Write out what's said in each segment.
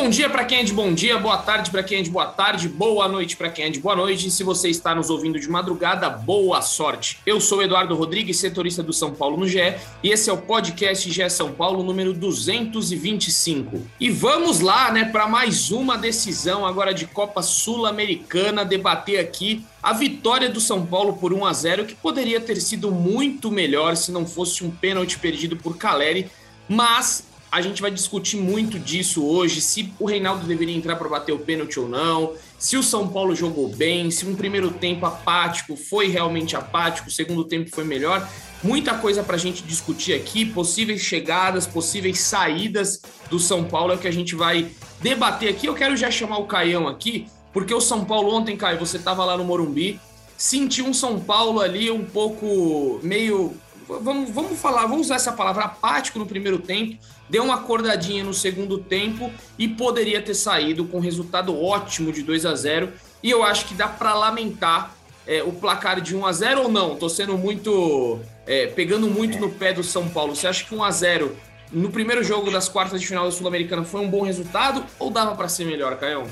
Bom dia para quem é de bom dia, boa tarde para quem é de boa tarde, boa noite para quem é de boa noite. E se você está nos ouvindo de madrugada, boa sorte. Eu sou Eduardo Rodrigues, setorista do São Paulo no GE, e esse é o podcast GE São Paulo número 225. E vamos lá, né, para mais uma decisão agora de Copa Sul-Americana, debater aqui a vitória do São Paulo por 1 a 0, que poderia ter sido muito melhor se não fosse um pênalti perdido por Caleri, mas a gente vai discutir muito disso hoje, se o Reinaldo deveria entrar para bater o pênalti ou não, se o São Paulo jogou bem, se um primeiro tempo apático foi realmente apático, o segundo tempo foi melhor. Muita coisa para a gente discutir aqui, possíveis chegadas, possíveis saídas do São Paulo é o que a gente vai debater aqui. Eu quero já chamar o Caião aqui, porque o São Paulo ontem, Caio, você estava lá no Morumbi, sentiu um São Paulo ali um pouco meio vamos, vamos falar, vamos usar essa palavra apático no primeiro tempo, deu uma acordadinha no segundo tempo e poderia ter saído com resultado ótimo de 2 a 0 E eu acho que dá para lamentar é, o placar de 1 a 0 ou não? Tô sendo muito. É, pegando muito no pé do São Paulo. Você acha que 1 a 0 no primeiro jogo das quartas de final da Sul-Americana foi um bom resultado ou dava para ser melhor, Caião?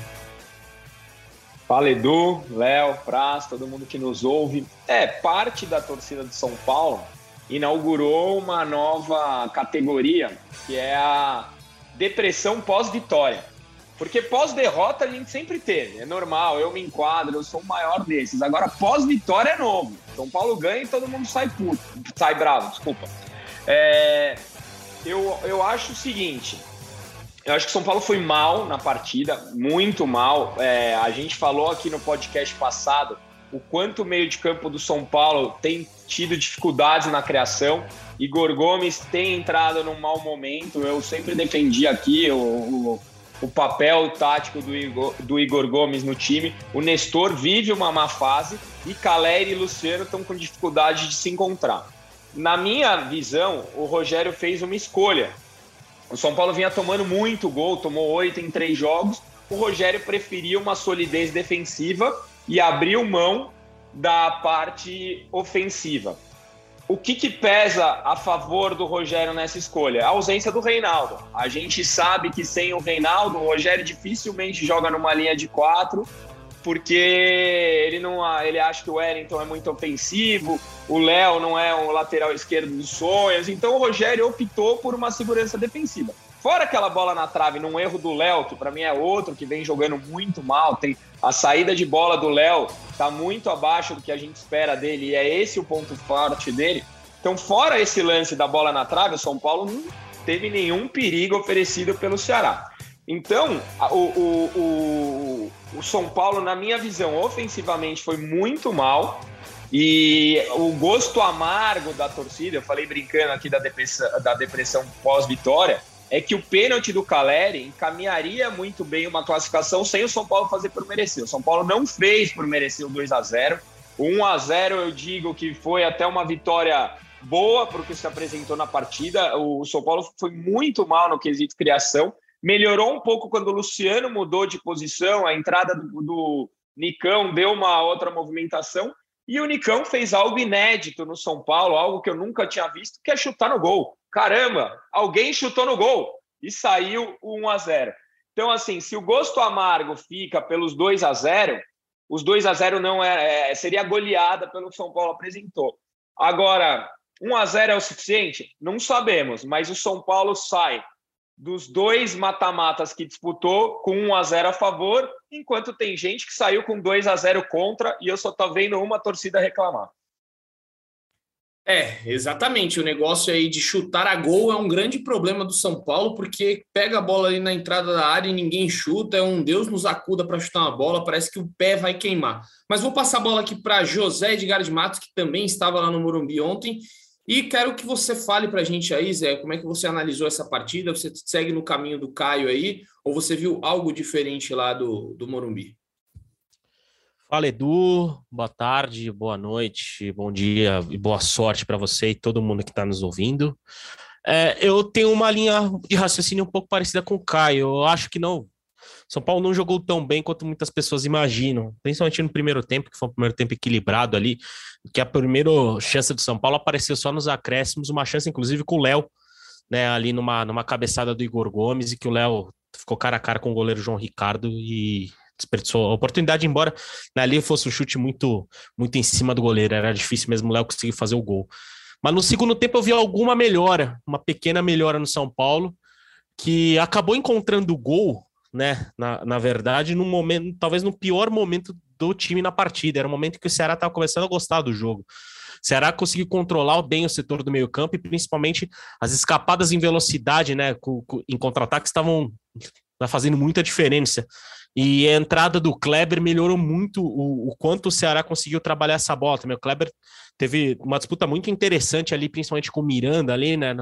Fala Edu, Léo, Praz, todo mundo que nos ouve. É, parte da torcida de São Paulo inaugurou uma nova categoria, que é a depressão pós-vitória. Porque pós-derrota a gente sempre teve, é normal, eu me enquadro, eu sou o maior desses. Agora, pós-vitória é novo. São Paulo ganha e todo mundo sai puto, sai bravo, desculpa. É, eu, eu acho o seguinte, eu acho que São Paulo foi mal na partida, muito mal. É, a gente falou aqui no podcast passado o quanto o meio de campo do São Paulo tem tido dificuldades na criação. Igor Gomes tem entrado num mau momento. Eu sempre defendi aqui o, o, o papel tático do Igor, do Igor Gomes no time. O Nestor vive uma má fase e Caleri e Luciano estão com dificuldade de se encontrar. Na minha visão, o Rogério fez uma escolha. O São Paulo vinha tomando muito gol, tomou oito em três jogos. O Rogério preferia uma solidez defensiva e abriu mão da parte ofensiva. O que, que, pesa a favor do Rogério nessa escolha? A ausência do Reinaldo. A gente sabe que sem o Reinaldo, o Rogério dificilmente joga numa linha de quatro, porque ele não ele acha que o Wellington é muito ofensivo, o Léo não é o lateral esquerdo dos sonhos, então o Rogério optou por uma segurança defensiva. Fora aquela bola na trave, num erro do Léo, que para mim é outro que vem jogando muito mal, tem a saída de bola do Léo tá muito abaixo do que a gente espera dele e é esse o ponto forte dele. Então, fora esse lance da bola na trave, o São Paulo não teve nenhum perigo oferecido pelo Ceará. Então, o, o, o, o São Paulo, na minha visão, ofensivamente foi muito mal. E o gosto amargo da torcida, eu falei brincando aqui da depressão, da depressão pós-vitória, é que o pênalti do Caleri encaminharia muito bem uma classificação sem o São Paulo fazer por merecer. O São Paulo não fez por merecer o 2 a 0 O 1 a 0 eu digo que foi até uma vitória boa para o que se apresentou na partida. O São Paulo foi muito mal no quesito criação. Melhorou um pouco quando o Luciano mudou de posição, a entrada do, do Nicão deu uma outra movimentação. E o Nicão fez algo inédito no São Paulo, algo que eu nunca tinha visto, que é chutar no gol caramba, alguém chutou no gol e saiu o 1 a 0. Então, assim, se o gosto amargo fica pelos 2 a 0, os 2 a 0 não é, é seria goleada pelo que São Paulo apresentou. Agora, 1 a 0 é o suficiente? Não sabemos, mas o São Paulo sai dos dois mata-matas que disputou com 1 a 0 a favor, enquanto tem gente que saiu com 2 a 0 contra e eu só tô vendo uma torcida reclamar. É, exatamente. O negócio aí de chutar a gol é um grande problema do São Paulo, porque pega a bola ali na entrada da área e ninguém chuta. É um Deus nos acuda para chutar uma bola, parece que o pé vai queimar. Mas vou passar a bola aqui para José Edgar de Matos, que também estava lá no Morumbi ontem. E quero que você fale para a gente aí, Zé, como é que você analisou essa partida? Você segue no caminho do Caio aí, ou você viu algo diferente lá do, do Morumbi? Fala Edu, boa tarde, boa noite, bom dia e boa sorte para você e todo mundo que está nos ouvindo. É, eu tenho uma linha de raciocínio um pouco parecida com o Caio. Eu acho que não. São Paulo não jogou tão bem quanto muitas pessoas imaginam, principalmente no primeiro tempo, que foi um primeiro tempo equilibrado ali, que a primeira chance do São Paulo apareceu só nos acréscimos, uma chance inclusive com o Léo, né, ali numa, numa cabeçada do Igor Gomes, e que o Léo ficou cara a cara com o goleiro João Ricardo e desperdiçou a oportunidade, embora né, ali fosse um chute muito, muito em cima do goleiro, era difícil mesmo o Léo conseguir fazer o gol. Mas no segundo tempo eu vi alguma melhora, uma pequena melhora no São Paulo, que acabou encontrando o gol, né? Na, na verdade, no momento, talvez no pior momento do time na partida. Era o momento que o Ceará estava começando a gostar do jogo. O Ceará conseguiu controlar bem o setor do meio-campo e principalmente as escapadas em velocidade, né? em contra-ataque estavam tá fazendo muita diferença. E a entrada do Kleber melhorou muito o, o quanto o Ceará conseguiu trabalhar essa bola. Também o Kleber teve uma disputa muito interessante ali, principalmente com o Miranda ali, né,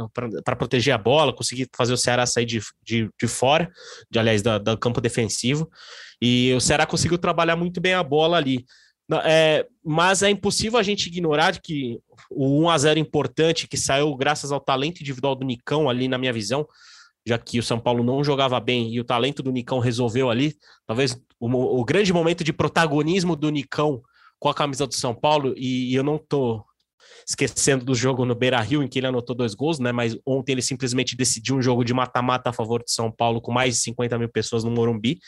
para proteger a bola, conseguir fazer o Ceará sair de, de, de fora, de, aliás, do, do campo defensivo. E o Ceará conseguiu trabalhar muito bem a bola ali. É, mas é impossível a gente ignorar que o 1 a 0 importante que saiu graças ao talento individual do Nicão ali na minha visão, já que o São Paulo não jogava bem e o talento do Nicão resolveu ali, talvez o, o grande momento de protagonismo do Nicão com a camisa do São Paulo, e, e eu não tô esquecendo do jogo no Beira Rio, em que ele anotou dois gols, né? Mas ontem ele simplesmente decidiu um jogo de mata-mata a favor de São Paulo, com mais de 50 mil pessoas no Morumbi.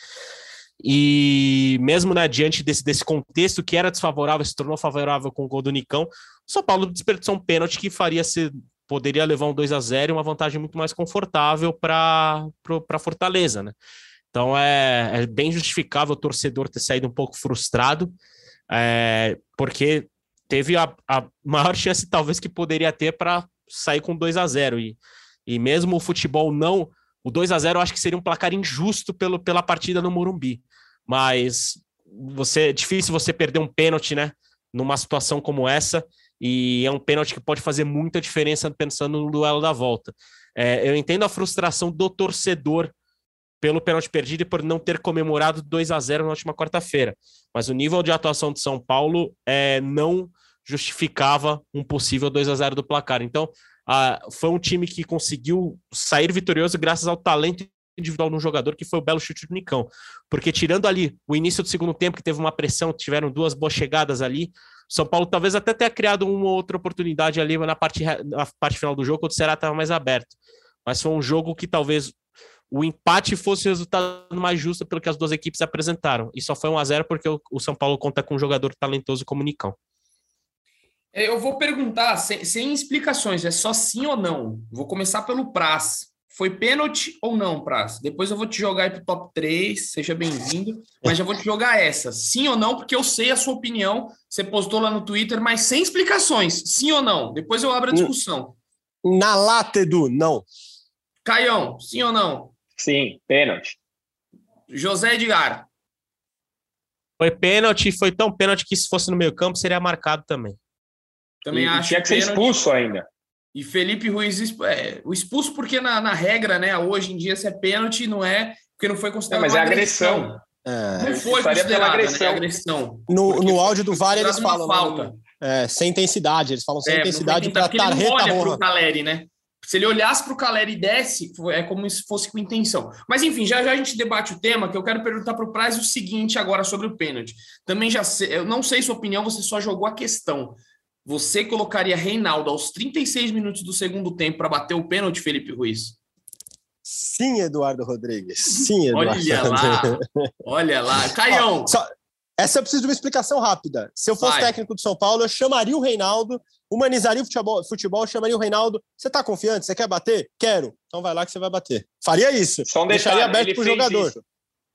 E mesmo né, diante desse, desse contexto que era desfavorável, se tornou favorável com o gol do Nicão, o São Paulo desperdiçou um pênalti que faria ser poderia levar um 2 a 0 e uma vantagem muito mais confortável para Fortaleza, né? Então é, é, bem justificável o torcedor ter saído um pouco frustrado, é, porque teve a, a, maior chance, talvez, que poderia ter para sair com 2 a 0 e, e mesmo o futebol não. O 2 a 0 eu acho que seria um placar injusto pelo, pela partida no Morumbi, mas você é difícil você perder um pênalti, né? Numa situação como essa, e é um pênalti que pode fazer muita diferença pensando no duelo da volta. É, eu entendo a frustração do torcedor pelo pênalti perdido e por não ter comemorado 2 a 0 na última quarta-feira, mas o nível de atuação de São Paulo é, não justificava um possível 2 a 0 do placar. Então, foi um time que conseguiu sair vitorioso graças ao talento individual de um jogador, que foi o belo chute do Nicão. Porque tirando ali o início do segundo tempo, que teve uma pressão, tiveram duas boas chegadas ali, são Paulo talvez até tenha criado uma outra oportunidade ali na parte, na parte final do jogo, quando o Ceará estava mais aberto. Mas foi um jogo que talvez o empate fosse o resultado mais justo pelo que as duas equipes apresentaram. E só foi 1 a 0 porque o São Paulo conta com um jogador talentoso como Nicão. É, eu vou perguntar sem, sem, explicações, é só sim ou não. Vou começar pelo Praz. Foi pênalti ou não, Praz? Depois eu vou te jogar aí pro top 3, seja bem-vindo. Mas já vou te jogar essa. Sim ou não, porque eu sei a sua opinião. Você postou lá no Twitter, mas sem explicações. Sim ou não? Depois eu abro a discussão. Na lata, Edu, não. Caião, sim ou não? Sim, pênalti. José Edgar. Foi pênalti, foi tão pênalti que se fosse no meio campo seria marcado também. Também e, acho. Tinha que ser expulso ainda. E Felipe Ruiz, é, o expulso porque na, na, regra, né, hoje em dia se é pênalti, não é porque não foi considerado não, mas é agressão. É. Não foi considerado agressão. Né, agressão. No, no áudio do VAR eles falam né, falta. É, sem intensidade, eles falam sem é, intensidade para tarreta olha pro Caleri, né? Se ele olhasse para o Caleri e desse, é como se fosse com intenção. Mas enfim, já já a gente debate o tema, que eu quero perguntar para o Praz o seguinte agora sobre o pênalti. Também já sei, eu não sei sua opinião, você só jogou a questão. Você colocaria Reinaldo aos 36 minutos do segundo tempo para bater o pênalti, Felipe Ruiz? Sim, Eduardo Rodrigues. Sim, Eduardo. Olha lá. Olha lá. Caião. Só, essa eu preciso de uma explicação rápida. Se eu fosse Vai. técnico do São Paulo, eu chamaria o Reinaldo, humanizaria o futebol, futebol chamaria o Reinaldo. Você está confiante? Você quer bater? Quero. Então vai lá que você vai bater. Faria isso. Só um Deixaria aberto para o jogador. Isso.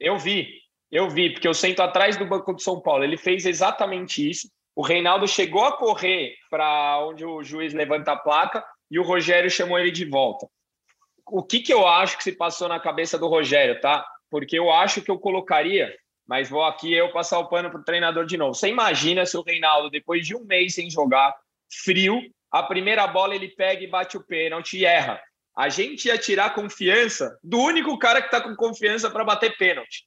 Eu vi. Eu vi, porque eu sento atrás do banco do São Paulo. Ele fez exatamente isso. O Reinaldo chegou a correr para onde o juiz levanta a placa e o Rogério chamou ele de volta. O que, que eu acho que se passou na cabeça do Rogério, tá? Porque eu acho que eu colocaria, mas vou aqui eu passar o pano para o treinador de novo. Você imagina se o Reinaldo, depois de um mês sem jogar, frio, a primeira bola ele pega e bate o pênalti e erra. A gente ia tirar confiança do único cara que está com confiança para bater pênalti.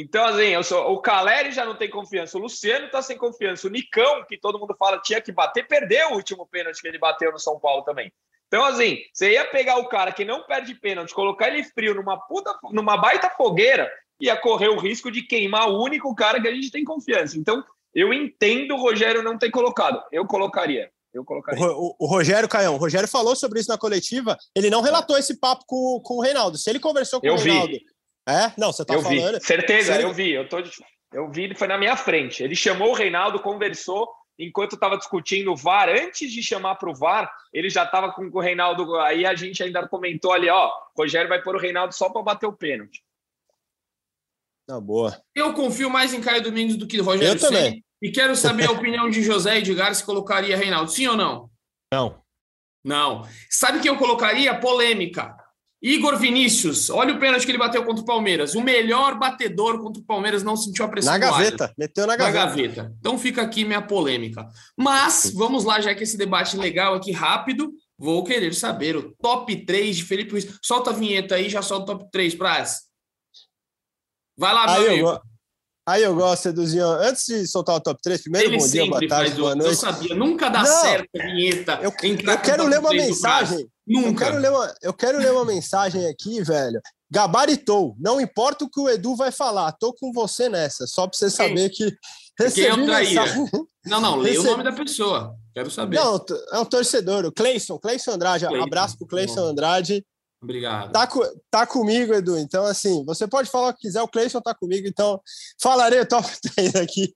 Então, assim, sou, o Caleri já não tem confiança, o Luciano está sem confiança, o Nicão, que todo mundo fala tinha que bater, perdeu o último pênalti que ele bateu no São Paulo também. Então, assim, você ia pegar o cara que não perde pênalti, colocar ele frio numa puta, numa baita fogueira, ia correr o risco de queimar o único cara que a gente tem confiança. Então, eu entendo o Rogério não ter colocado. Eu colocaria. Eu colocaria. O, o, o, Rogério Caião, o Rogério falou sobre isso na coletiva. Ele não relatou esse papo com, com o Reinaldo. Se ele conversou com eu o Reinaldo vi É? Não, você tá eu falando. Vi. Certeza, eu vi. Eu, tô, eu vi, ele foi na minha frente. Ele chamou o Reinaldo, conversou. Enquanto estava discutindo o VAR, antes de chamar para o VAR, ele já estava com o Reinaldo. Aí a gente ainda comentou ali: ó, Rogério vai pôr o Reinaldo só para bater o pênalti. Na boa. Eu confio mais em Caio Domingos do que Rogério Eu também. E quero saber a opinião de José Edgar se colocaria Reinaldo. Sim ou não? Não. Não. Sabe que eu colocaria? Polêmica. Igor Vinícius, olha o pênalti que ele bateu contra o Palmeiras. O melhor batedor contra o Palmeiras não sentiu a pressão. Na gaveta, meteu na gaveta. na gaveta. Então fica aqui minha polêmica. Mas vamos lá, já que esse debate legal aqui rápido, vou querer saber o top 3 de Felipe Ruiz. Solta a vinheta aí, já solta o top 3, Praz. Vai lá, meu Aí amigo. Eu, aí eu gosto, Eduzinho. Antes de soltar o top 3, primeiro, Ele bom dia, boa tarde, o... boa Eu noite. sabia, nunca dá Não. certo a vinheta. Eu, eu quero o ler uma 3 do Praz. mensagem. Eu Nunca. quero, ler uma, eu quero ler uma mensagem aqui, velho. Gabaritou. Não importa o que o Edu vai falar, tô com você nessa. Só pra você saber que Quem é o recebi mensagem. Não, não, leia o Recebi- nome da pessoa. Quero saber. Não, é um torcedor, o Cleison, Cleison Andrade. Cleison. Abraço pro Cleison Andrade. Obrigado. Tá, tá comigo, Edu. Então, assim, você pode falar o que quiser, o Cleison tá comigo, então falarei o top 3 aqui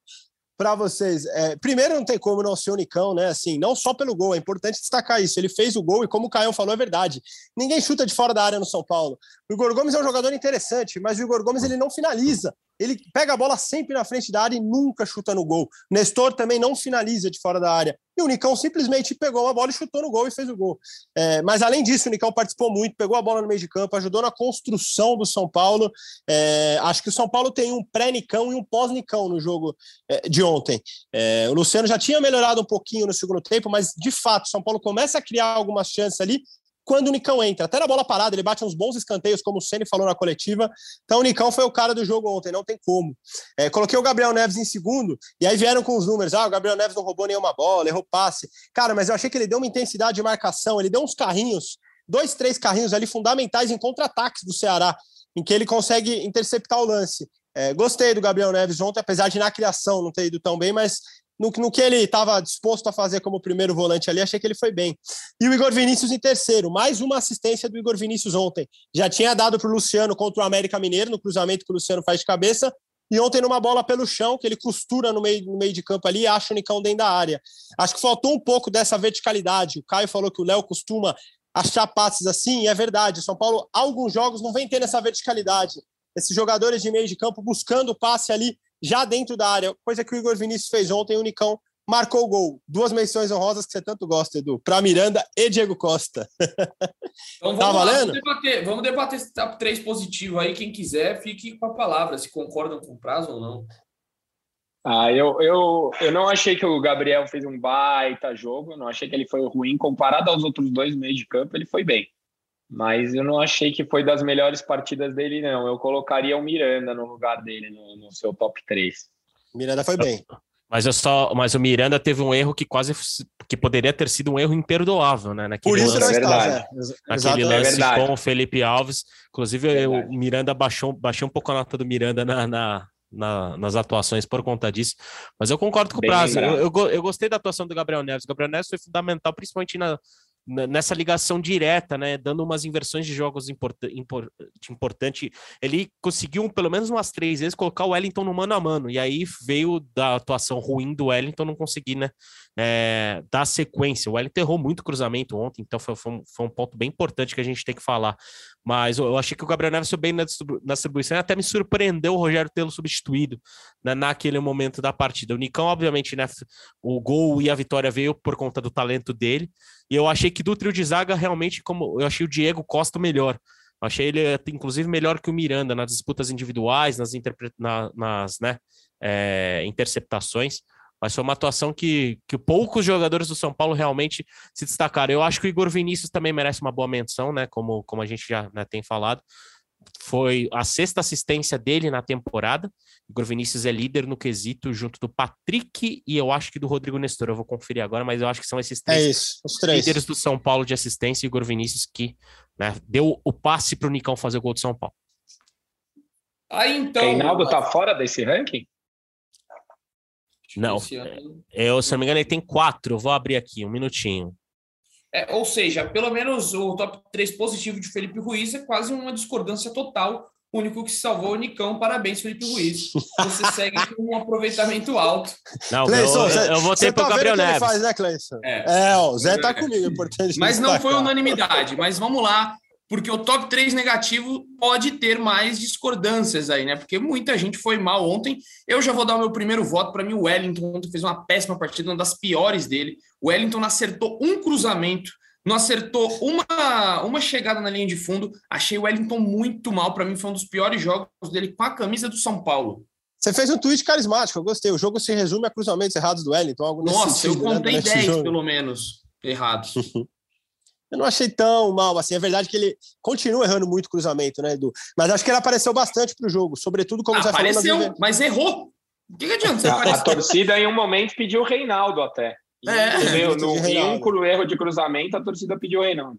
para vocês. É, primeiro, não tem como não ser o Nicão, né? Assim, não só pelo gol, é importante destacar isso. Ele fez o gol e, como o Caio falou, é verdade. Ninguém chuta de fora da área no São Paulo. O Igor Gomes é um jogador interessante, mas o Igor Gomes ele não finaliza. Ele pega a bola sempre na frente da área e nunca chuta no gol. Nestor também não finaliza de fora da área. E o Nicão simplesmente pegou a bola e chutou no gol e fez o gol. É, mas além disso, o Nicão participou muito, pegou a bola no meio de campo, ajudou na construção do São Paulo. É, acho que o São Paulo tem um pré-Nicão e um pós-Nicão no jogo é, de ontem. É, o Luciano já tinha melhorado um pouquinho no segundo tempo, mas de fato, o São Paulo começa a criar algumas chances ali quando o Nicão entra. Até na bola parada, ele bate uns bons escanteios, como o Ceni falou na coletiva. Então o Nicão foi o cara do jogo ontem, não tem como. É, coloquei o Gabriel Neves em segundo, e aí vieram com os números. Ah, o Gabriel Neves não roubou nenhuma bola, errou passe. Cara, mas eu achei que ele deu uma intensidade de marcação, ele deu uns carrinhos, dois, três carrinhos ali fundamentais em contra-ataques do Ceará, em que ele consegue interceptar o lance. É, gostei do Gabriel Neves ontem, apesar de na criação não ter ido tão bem, mas no, no que ele estava disposto a fazer como primeiro volante ali, achei que ele foi bem. E o Igor Vinícius em terceiro, mais uma assistência do Igor Vinícius ontem. Já tinha dado para o Luciano contra o América Mineiro, no cruzamento que o Luciano faz de cabeça, e ontem numa bola pelo chão, que ele costura no meio, no meio de campo ali e acha o Nicão dentro da área. Acho que faltou um pouco dessa verticalidade. O Caio falou que o Léo costuma achar passes assim, e é verdade. São Paulo, alguns jogos, não vem tendo essa verticalidade. Esses jogadores de meio de campo buscando o passe ali já dentro da área, coisa que o Igor Vinícius fez ontem, o Nicão marcou o gol. Duas menções honrosas que você tanto gosta, Edu, para Miranda e Diego Costa. Então vamos Tá lá, valendo? vamos debater, vamos debater esse top 3 positivo aí. Quem quiser, fique com a palavra, se concordam com o prazo ou não. Ah, eu, eu, eu não achei que o Gabriel fez um baita jogo, eu não achei que ele foi ruim. Comparado aos outros dois meios de campo, ele foi bem. Mas eu não achei que foi das melhores partidas dele, não. Eu colocaria o Miranda no lugar dele, no, no seu top 3. Miranda foi bem. Mas, eu só, mas o Miranda teve um erro que quase que poderia ter sido um erro imperdoável, né? Naquele Por isso lance, não é está. Ex- naquele lance verdade. com o Felipe Alves. Inclusive, É o. Miranda baixou, baixou um pouco a nota do Miranda na, na- na- nas atuações por conta disso. Mas eu concordo com o Bem Prazo. Eu, eu, eu gostei da atuação do Gabriel Neves. O Gabriel Neves foi fundamental, principalmente na- nessa ligação direta, né? Dando umas inversões de jogos importa, impor- de importante. Ele conseguiu, pelo menos umas três vezes, colocar o Wellington no mano a mano. E aí veio da atuação ruim do Wellington não conseguir, né? é, dar sequência. O Wellington errou muito cruzamento ontem, então foi, foi um, foi um ponto bem importante que a gente tem que falar. Mas eu, eu achei que o Gabriel Neves foi bem na, na distribuição até me surpreendeu o Rogério tê-lo substituído né, naquele momento da partida. O Nicão, obviamente, né, o gol e a vitória veio por conta do talento dele. E eu achei que do trio de zaga, realmente, como eu achei o Diego Costa melhor. Eu achei ele, inclusive, melhor que o Miranda nas disputas individuais, nas, interpre- na- nas né, é, interceptações. Mas foi uma atuação que, que poucos jogadores do São Paulo realmente se destacaram. Eu acho que o Igor Vinícius também merece uma boa menção, né? Como, como a gente já né, tem falado. Foi a sexta assistência dele na temporada. O Igor Vinícius é líder no quesito, junto do Patrick e eu acho que do Rodrigo Nestor. Eu vou conferir agora, mas eu acho que são esses É três isso, os três. líderes do São Paulo de assistência e Igor Vinícius que né, deu o passe para o Nicão fazer o gol do São Paulo. Aí então. Reinaldo tá fora desse ranking? Não. Eu, se não me engano, ele tem quatro. Eu vou abrir aqui, um minutinho. É, ou seja, pelo menos o top 3 positivo de Felipe Ruiz é quase uma discordância total O único que se salvou é o Nicão. Parabéns, Felipe Ruiz. Você segue com um aproveitamento alto. Não, Cleison, eu, eu, eu votei pro tá Gabriel Neves. Faz, né, Cleison? É, é ó, o Zé tá comigo, é importante. Mas não foi unanimidade. Mas vamos lá, porque o top 3 negativo pode ter mais discordâncias aí, né? Porque muita gente foi mal ontem. Eu já vou dar o meu primeiro voto. Para mim, o Wellington ontem fez uma péssima partida, uma das piores dele. O Wellington acertou um cruzamento não acertou uma, uma chegada na linha de fundo. Achei o Wellington muito mal. Para mim, foi um dos piores jogos dele com a camisa do São Paulo. Você fez um tweet carismático, eu gostei. O jogo se resume a cruzamentos errados do Wellington. Nossa, sentido, eu né, contei né, 10, pelo menos, errados. eu não achei tão mal assim. É verdade que ele continua errando muito cruzamento, né, Edu? Mas acho que ele apareceu bastante para o jogo, sobretudo como ah, você falou. Apareceu, mas errou. O que, que adianta você a, a torcida, em um momento, pediu o Reinaldo até. É. No, no, em um erro de cruzamento, a torcida pediu o Reinaldo.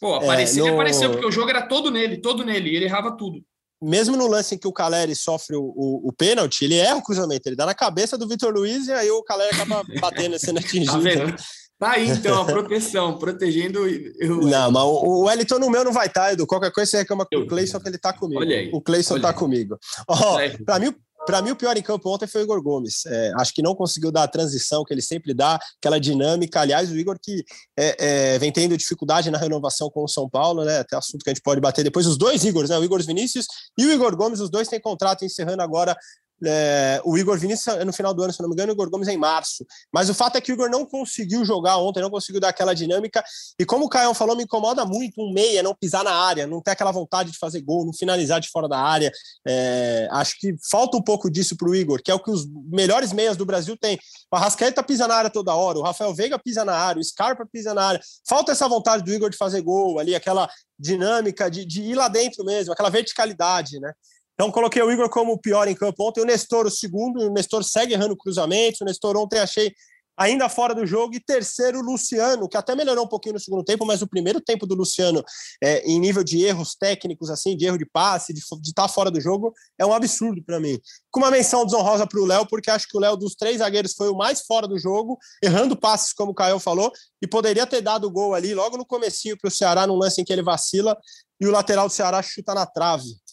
Pô, apareceu, é, no... apareceu, porque o jogo era todo nele, todo nele, e ele errava tudo. Mesmo no lance em que o Caleri sofre o, o, o pênalti, ele erra o cruzamento, ele dá na cabeça do Vitor Luiz e aí o Caleri acaba batendo, sendo atingido. tá vendo? Tá aí, então, a proteção, protegendo o. Não, mas o Wellington no meu não vai estar, tá, Edu. Qualquer coisa você reclama com o Cleison, que ele tá comigo. Olha aí. O Cleison tá aí. comigo. Ó, oh, pra mim, para mim, o pior em campo ontem foi o Igor Gomes. É, acho que não conseguiu dar a transição que ele sempre dá, aquela dinâmica. Aliás, o Igor que é, é, vem tendo dificuldade na renovação com o São Paulo, né? Até assunto que a gente pode bater depois. Os dois Igors, né? O Igor Vinícius e o Igor Gomes, os dois têm contrato encerrando agora é, o Igor Vinícius no final do ano, se não me engano, o Igor Gomes é em março. Mas o fato é que o Igor não conseguiu jogar ontem, não conseguiu dar aquela dinâmica. E como o Caio falou, me incomoda muito um meia não pisar na área, não ter aquela vontade de fazer gol, não finalizar de fora da área. É, acho que falta um pouco disso para o Igor, que é o que os melhores meias do Brasil têm. O Arrascaeta pisa na área toda hora, o Rafael Veiga pisa na área, o Scarpa pisa na área. Falta essa vontade do Igor de fazer gol ali, aquela dinâmica de, de ir lá dentro mesmo, aquela verticalidade, né? Então, coloquei o Igor como o pior em campo ontem, o Nestor o segundo, o Nestor segue errando cruzamentos, o Nestor ontem achei ainda fora do jogo, e terceiro, o Luciano, que até melhorou um pouquinho no segundo tempo, mas o primeiro tempo do Luciano, é, em nível de erros técnicos, assim, de erro de passe, de estar tá fora do jogo, é um absurdo para mim. Com uma menção desonrosa para o Léo, porque acho que o Léo, dos três zagueiros, foi o mais fora do jogo, errando passes, como o Caio falou, e poderia ter dado o gol ali, logo no comecinho para o Ceará, num lance em que ele vacila, e o lateral do Ceará chuta na trave.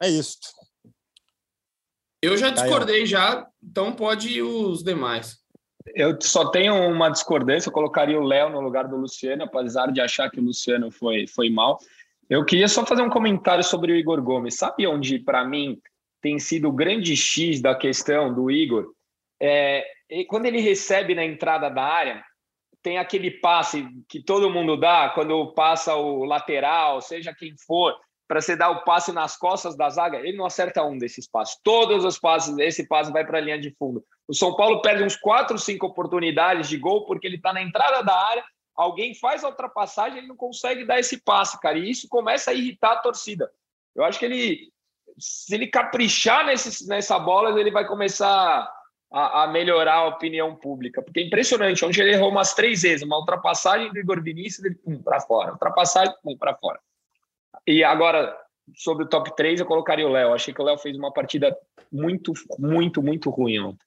É isso. Eu já discordei já, então pode ir os demais. Eu só tenho uma discordância, eu colocaria o Léo no lugar do Luciano, apesar de achar que o Luciano foi, foi mal. Eu queria só fazer um comentário sobre o Igor Gomes. Sabe onde, para mim, tem sido o grande X da questão do Igor? É, quando ele recebe na entrada da área, tem aquele passe que todo mundo dá quando passa o lateral, seja quem for, para você dar o passe nas costas da zaga, ele não acerta um desses passes. Todos os passes, esse passe vai para a linha de fundo. O São Paulo perde uns quatro, cinco oportunidades de gol porque ele está na entrada da área, alguém faz a ultrapassagem, ele não consegue dar esse passe, cara. E isso começa a irritar a torcida. Eu acho que ele, se ele caprichar nesse, nessa bola, ele vai começar a, a, melhorar a opinião pública. Porque é impressionante, onde ele errou umas três vezes, uma ultrapassagem do Igor Vinícius, ele pum, para fora. Ultrapassagem, pum, para fora. E agora, sobre o top 3, eu colocaria o Léo. Achei que o Léo fez uma partida muito, muito, muito ruim ontem.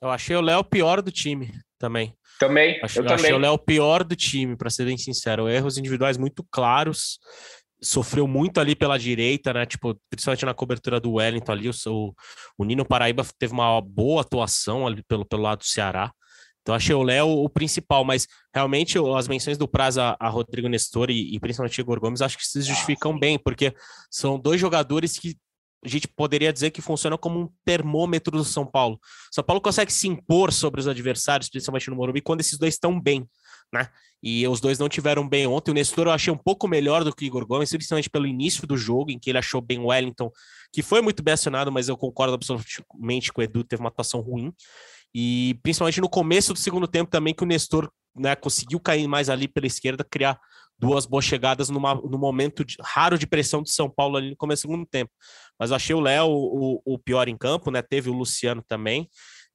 Eu achei o Léo pior do time também. Também, Acho, eu, eu também. Achei o Léo pior do time, para ser bem sincero. Erros individuais muito claros. Sofreu muito ali pela direita, né? Tipo, principalmente na cobertura do Wellington ali. O, o Nino Paraíba teve uma boa atuação ali pelo, pelo lado do Ceará. Então, achei o Léo o principal, mas realmente as menções do Prazo a, Rodrigo Nestor e, e principalmente Igor Gomes, acho que se justificam bem, porque são dois jogadores que a gente poderia dizer que funcionam como um termômetro do São Paulo. São Paulo consegue se impor sobre os adversários, principalmente no Morumbi, quando esses dois estão bem, né? E os dois não tiveram bem ontem. O Nestor eu achei um pouco melhor do que o Igor Gomes, principalmente pelo início do jogo, em que ele achou bem o Wellington, que foi muito bem acionado, mas eu concordo absolutamente com o Edu, teve uma atuação ruim. E principalmente no começo do segundo tempo também, que o Nestor né, conseguiu cair mais ali pela esquerda, criar duas boas chegadas numa, no momento de, raro de pressão do São Paulo ali no começo do segundo tempo. Mas eu achei o Léo o, o, pior em campo, né? Teve o Luciano também.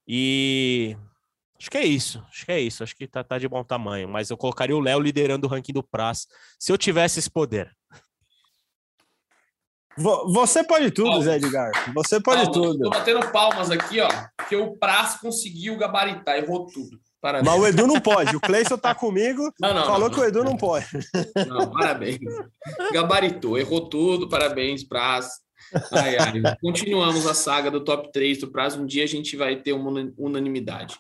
E acho que é isso. Acho que é isso. Acho que tá, tá de bom tamanho. Mas eu colocaria o Léo liderando o ranking do Praz se eu tivesse esse poder. Você pode tudo, palmas. Zé Edgar. Você pode palmas. tudo. Tô batendo palmas aqui, ó, que o Praz conseguiu gabaritar, errou tudo. Parabéns. Mas o Edu não pode. O Cleison tá comigo. Não, não, falou não, que o Edu não pode. Não, parabéns. Gabaritou, errou tudo. Parabéns, Praz. Ai, ai, continuamos a saga do top 3 do prazo. Um dia a gente vai ter uma unanimidade.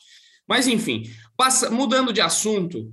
Mas, enfim, passa, mudando de assunto,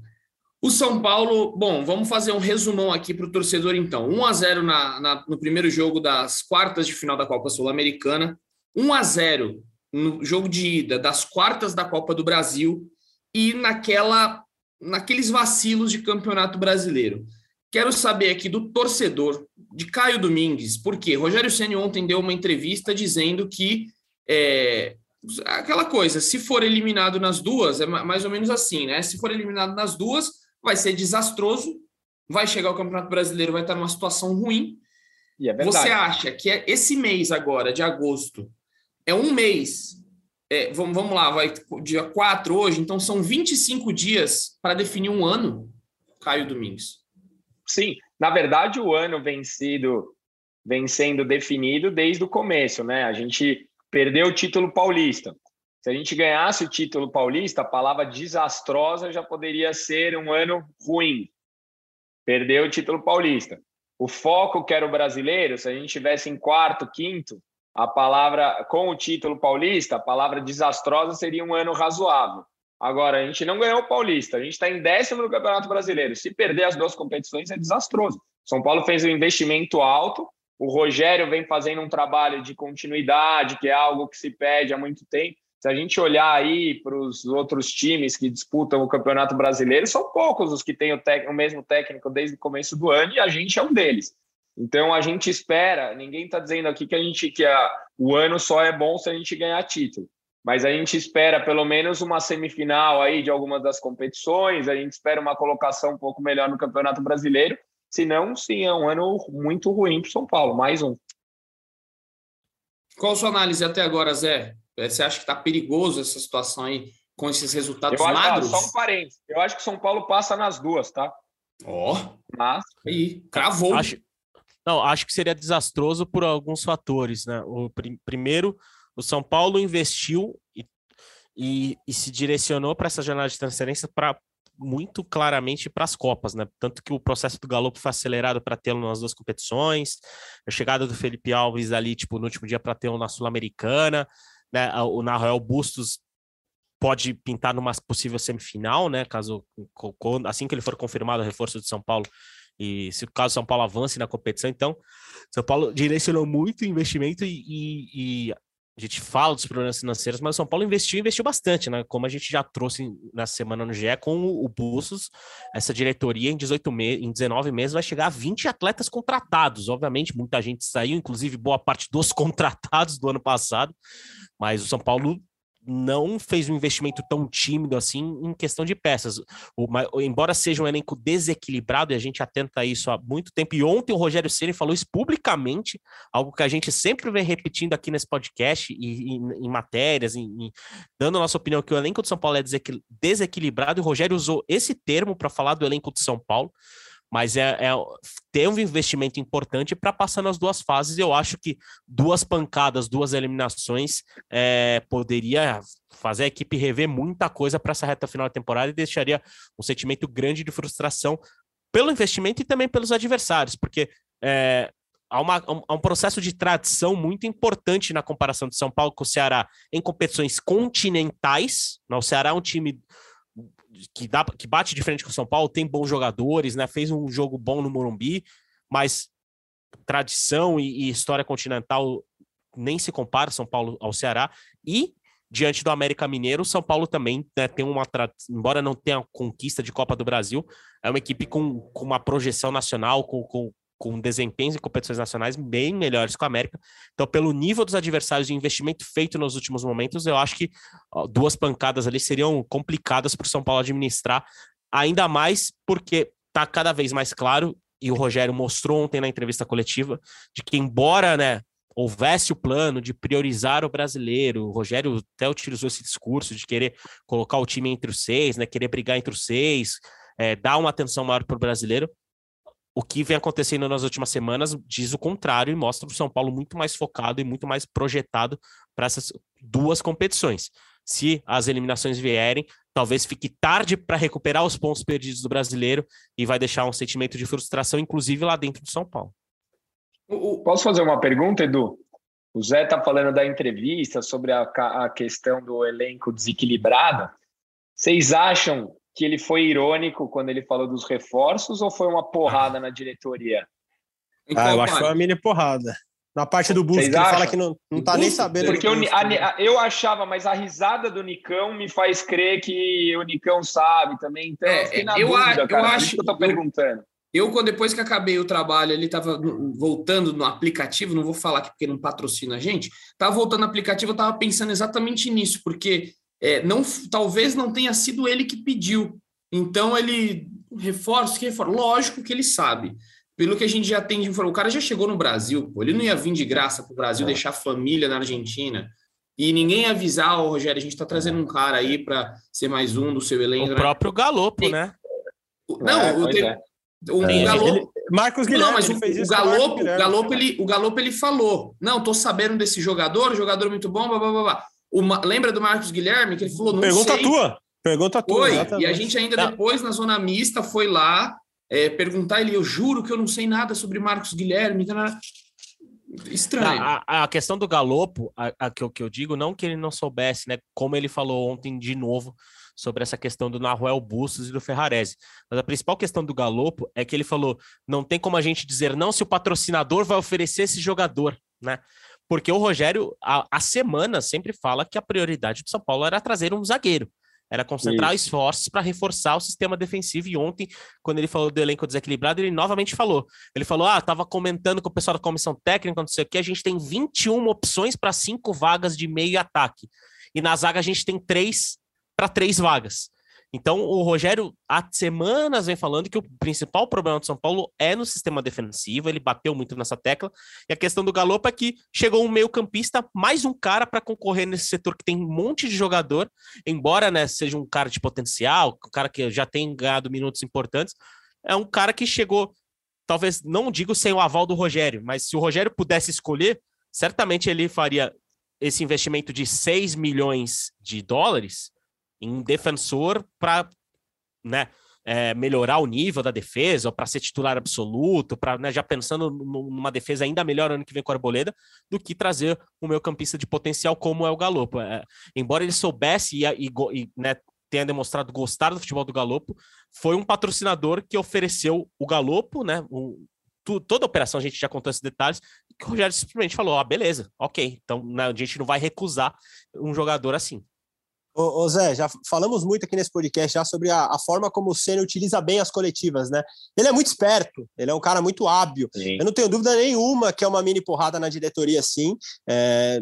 o São Paulo, bom, vamos fazer um resumão aqui para o torcedor, então. 1 a 0 na, na, no primeiro jogo das quartas de final da Copa Sul-Americana, 1 a 0 no jogo de ida das quartas da Copa do Brasil e naquela naqueles vacilos de Campeonato Brasileiro. Quero saber aqui do torcedor de Caio Domingues, porque Rogério Ceni ontem deu uma entrevista dizendo que é, aquela coisa, se for eliminado nas duas, é mais ou menos assim, né? Se for eliminado nas duas, vai ser desastroso, vai chegar o Campeonato Brasileiro, vai estar numa situação ruim. É Você acha que é esse mês agora, de agosto, é um mês é, vamos, vamos lá, vai dia 4 hoje, então são 25 dias para definir um ano, Caio Domingos. Sim, na verdade o ano vem, sendo definido desde o começo, né? A gente perdeu o título paulista. Se a gente ganhasse o título paulista, a palavra desastrosa já poderia ser um ano ruim. Perdeu o título paulista. O foco que era o brasileiro, se a gente tivesse em quarto, quinto, a palavra, com o título paulista, a palavra desastrosa seria um ano razoável. Agora, a gente não ganhou o Paulista, a gente está em décimo no Campeonato Brasileiro. Se perder as duas competições, é desastroso. São Paulo fez um investimento alto, o Rogério vem fazendo um trabalho de continuidade, que é algo que se pede há muito tempo. Se a gente olhar aí para os outros times que disputam o Campeonato Brasileiro, são poucos os que têm o, o mesmo técnico desde o começo do ano e a gente é um deles. Então a gente espera, ninguém está dizendo aqui que a gente que a, o ano só é bom se a gente ganhar título, mas a gente espera pelo menos uma semifinal aí de algumas das competições, a gente espera uma colocação um pouco melhor no Campeonato Brasileiro, senão sim é um ano muito ruim para São Paulo, mais um. Qual a sua análise até agora, Zé? Você acha que está perigoso essa situação aí com esses resultados eu acho, magros? Só um parênteses. Eu acho que São Paulo passa nas duas, tá? Ó, oh, mas aí cravou. Acho, não, acho que seria desastroso por alguns fatores, né? O pr primeiro, o São Paulo investiu e, e, e se direcionou para essa janela de transferência para muito claramente para as Copas, né? Tanto que o processo do Galo foi acelerado para tê-lo nas duas competições, a chegada do Felipe Alves ali, tipo, no último dia para tê-lo na Sul-Americana, né? O Naruel Bustos pode pintar numa possível semifinal, né? Caso assim que ele for confirmado o reforço de São Paulo, e se o caso São Paulo avance na competição, então São Paulo direcionou muito investimento e, e, e, a gente fala dos problemas financeiros, mas o São Paulo investiu investiu bastante, né? Como a gente já trouxe na semana no GE com o, Bustos, essa diretoria em 18 meses, em 19 meses vai chegar a 20 atletas contratados. Obviamente, muita gente saiu, inclusive boa parte dos contratados do ano passado, mas o São Paulo não fez um investimento tão tímido assim em questão de peças. O, embora seja um elenco desequilibrado, e a gente atenta isso há muito tempo, e ontem o Rogério Ceni falou isso publicamente, algo que a gente sempre vem repetindo aqui nesse podcast e, e em matérias, em, em, dando a nossa opinião que o elenco de São Paulo é desequilibrado, e o Rogério usou esse termo para falar do elenco de São Paulo mas é, é ter um investimento importante para passar nas duas fases. Eu acho que duas pancadas, duas eliminações é, poderia fazer a equipe rever muita coisa para essa reta final da temporada e deixaria um sentimento grande de frustração pelo investimento e também pelos adversários, porque é, há, uma, há um processo de tradição muito importante na comparação de São Paulo com o Ceará em competições continentais. O Ceará é um time que, dá, que bate de frente com o São Paulo, tem bons jogadores, né? Fez um jogo bom no Morumbi, mas tradição e, e história continental nem se compara São Paulo ao Ceará. E diante do América Mineiro, São Paulo também né, tem uma, embora não tenha conquista de Copa do Brasil, é uma equipe com, com uma projeção nacional, com, com, com desempenhos em competições nacionais bem melhores que o América. Então, pelo nível dos adversários e investimento feito nos últimos momentos, eu acho que ó, duas pancadas ali seriam complicadas para o São Paulo administrar, ainda mais porque está cada vez mais claro, e o Rogério mostrou ontem na entrevista coletiva, de que embora né, houvesse o plano de priorizar o brasileiro, o Rogério até utilizou esse discurso de querer colocar o time entre os seis, né, querer brigar entre os seis, é, dar uma atenção maior para o brasileiro, o que vem acontecendo nas últimas semanas diz o contrário e mostra o São Paulo muito mais focado e muito mais projetado para essas duas competições. Se as eliminações vierem, talvez fique tarde para recuperar os pontos perdidos do brasileiro e vai deixar um sentimento de frustração, inclusive lá dentro do São Paulo. Posso fazer uma pergunta, Edu? O Zé está falando da entrevista sobre a, a questão do elenco desequilibrado. Vocês acham que ele foi irônico quando ele falou dos reforços ou foi uma porrada na diretoria? Ah, eu acho que foi uma mini porrada. Na parte do Busco, ele fala que não, não tá nem sabendo. Porque eu, a, eu achava, mas a risada do Nicão me faz crer que o Nicão sabe também. Então, é, eu, eu, dúvida, eu acho que eu tô perguntando. Eu, quando depois que acabei o trabalho, ele estava voltando no aplicativo, não vou falar aqui porque não patrocina a gente, estava voltando no aplicativo, eu estava pensando exatamente nisso, porque é, não, talvez não tenha sido ele que pediu. Então ele reforça, que reforça. Lógico que ele sabe. Pelo que a gente já tem de informação, o cara já chegou no Brasil, pô, ele não ia vir de graça para o Brasil, é. deixar a família na Argentina. E ninguém avisar, oh, Rogério, a gente está trazendo um cara aí para ser mais um do seu elenco. O né? próprio Galopo, né? Não, é, o, tem, é. O é. Galo... Marcos Guilherme. Não, mas o, o Galopo, o Galopo, ele, o Galopo ele falou: não, tô sabendo desse jogador, jogador muito bom, blá, blá, blá, blá. Uma, lembra do Marcos Guilherme que ele falou? Não Pergunta sei. tua. Pergunta tua. Foi. Exatamente. E a gente ainda tá. depois na zona mista foi lá é, perguntar ele. Eu juro que eu não sei nada sobre Marcos Guilherme. Estranho. A, a, questão do Galopo, a, a, que, eu, que eu digo, não que ele não soubesse, né? Como ele falou ontem de novo sobre essa questão do Naruel Bustos e do Ferrarese. Mas a principal questão do Galopo é que ele falou: não tem como a gente dizer não se o patrocinador vai oferecer esse jogador, né? Porque o Rogério, a, a semana, sempre fala que a prioridade do São Paulo era trazer um zagueiro era concentrar Isso. esforços para reforçar o sistema defensivo. E ontem, quando ele falou do elenco desequilibrado, ele novamente falou. Ele falou: Ah, estava comentando com o pessoal da comissão técnica, não sei o que, a gente tem 21 opções para cinco vagas de meio ataque. E na zaga a gente tem três para três vagas. Então, o Rogério há semanas vem falando que o principal problema do São Paulo é no sistema defensivo, ele bateu muito nessa tecla. E a questão do Galopo é que chegou um meio-campista, mais um cara para concorrer nesse setor que tem um monte de jogador, embora né, seja um cara de potencial, um cara que já tem ganhado minutos importantes, é um cara que chegou, talvez não digo sem o aval do Rogério, mas se o Rogério pudesse escolher, certamente ele faria esse investimento de 6 milhões de dólares em defensor para né, é, melhorar o nível da defesa, para ser titular absoluto, para né, já pensando numa defesa ainda melhor ano que vem com a Arboleda, do que trazer o meu campista de potencial como é o Galopo. É, embora ele soubesse e, e, e né, tenha demonstrado gostar do futebol do Galopo, foi um patrocinador que ofereceu o Galopo, né? Um, tu, toda a operação a gente já contou esses detalhes, que o Rogério simplesmente falou: ah, beleza, ok, então né, a gente não vai recusar um jogador assim. Ô, ô, Zé, já falamos muito aqui nesse podcast já sobre a, a forma como o Senna utiliza bem as coletivas, né? Ele é muito esperto, ele é um cara muito hábil. Sim. Eu não tenho dúvida nenhuma que é uma mini porrada na diretoria, sim. É,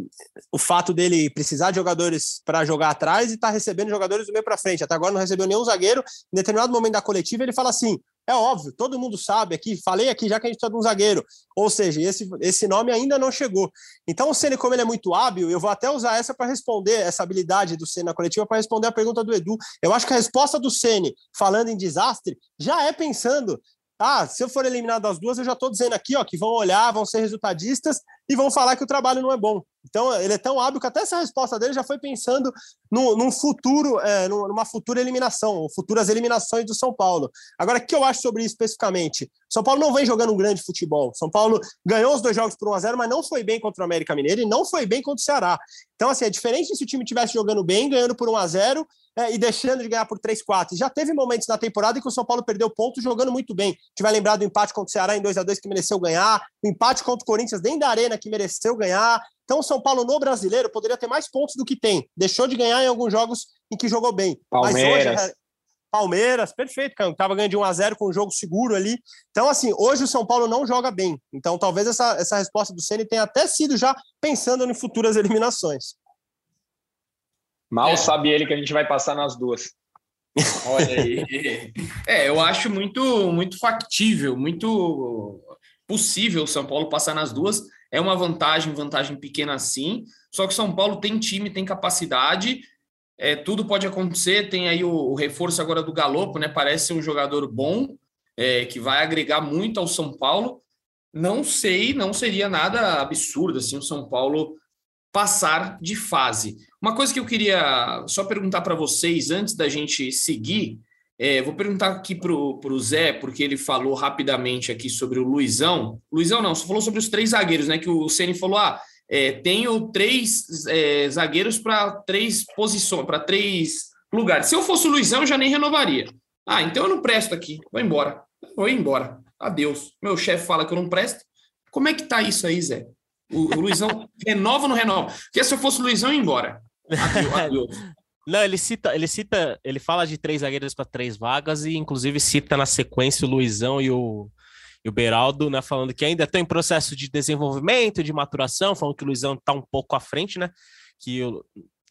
o fato dele precisar de jogadores para jogar atrás e estar tá recebendo jogadores do meio para frente. Até agora não recebeu nenhum zagueiro. Em determinado momento da coletiva, ele fala assim: é óbvio, todo mundo sabe aqui, falei aqui já que a gente precisa de um zagueiro. Ou seja, esse, esse nome ainda não chegou. Então, o Ceni, como ele é muito hábil, eu vou até usar essa para responder, essa habilidade do Ceni na coletiva, para responder a pergunta do Edu. Eu acho que a resposta do Ceni, falando em desastre, já é pensando ah, se eu for eliminado das duas, eu já estou dizendo aqui ó, que vão olhar, vão ser resultadistas e vão falar que o trabalho não é bom. Então, ele é tão hábil que até essa resposta dele já foi pensando no, num futuro, é, numa futura eliminação, futuras eliminações do São Paulo. Agora, o que eu acho sobre isso especificamente? São Paulo não vem jogando um grande futebol. São Paulo ganhou os dois jogos por 1x0, mas não foi bem contra o América Mineiro e não foi bem contra o Ceará. Então, assim, é diferente se o time estivesse jogando bem, ganhando por 1x0 é, e deixando de ganhar por 3x4. Já teve momentos na temporada em que o São Paulo perdeu pontos jogando muito bem. Vai lembrar do empate contra o Ceará em 2 a 2 que mereceu ganhar, o empate contra o Corinthians dentro da Arena que mereceu ganhar. Então, o São Paulo no brasileiro poderia ter mais pontos do que tem. Deixou de ganhar em alguns jogos em que jogou bem. Palmeiras. Mas hoje, Palmeiras, perfeito, cara. Tava ganhando de 1 a 0 com um jogo seguro ali. Então, assim, hoje o São Paulo não joga bem. Então, talvez essa, essa resposta do Ceni tenha até sido já pensando em futuras eliminações. Mal é. sabe ele que a gente vai passar nas duas. Olha aí. é, eu acho muito, muito factível, muito possível o São Paulo passar nas duas. É uma vantagem, vantagem pequena sim. Só que São Paulo tem time, tem capacidade. É, tudo pode acontecer. Tem aí o, o reforço agora do Galopo, né? Parece ser um jogador bom, é, que vai agregar muito ao São Paulo. Não sei, não seria nada absurdo assim o São Paulo passar de fase. Uma coisa que eu queria só perguntar para vocês antes da gente seguir É, vou perguntar aqui para o Zé, porque ele falou rapidamente aqui sobre o Luizão. Luizão não, só falou sobre os três zagueiros, né? Que o Ceni falou: ah, é, tenho três é, zagueiros para três posições, para três lugares. Se eu fosse o Luizão, eu já nem renovaria. Ah, então eu não presto aqui, vou embora. Vou embora. Adeus. Meu chefe fala que eu não presto. Como é que tá isso aí, Zé? O, o Luizão renova ou não renova? Porque se eu fosse o Luizão, eu ia embora. Adeus. adeus. Não, ele cita, ele cita, ele fala de três zagueiros para três vagas e inclusive cita na sequência o Luizão e o, e o Beraldo, né, falando que ainda está em processo de desenvolvimento, de maturação, falando que o Luizão está um pouco à frente, né, que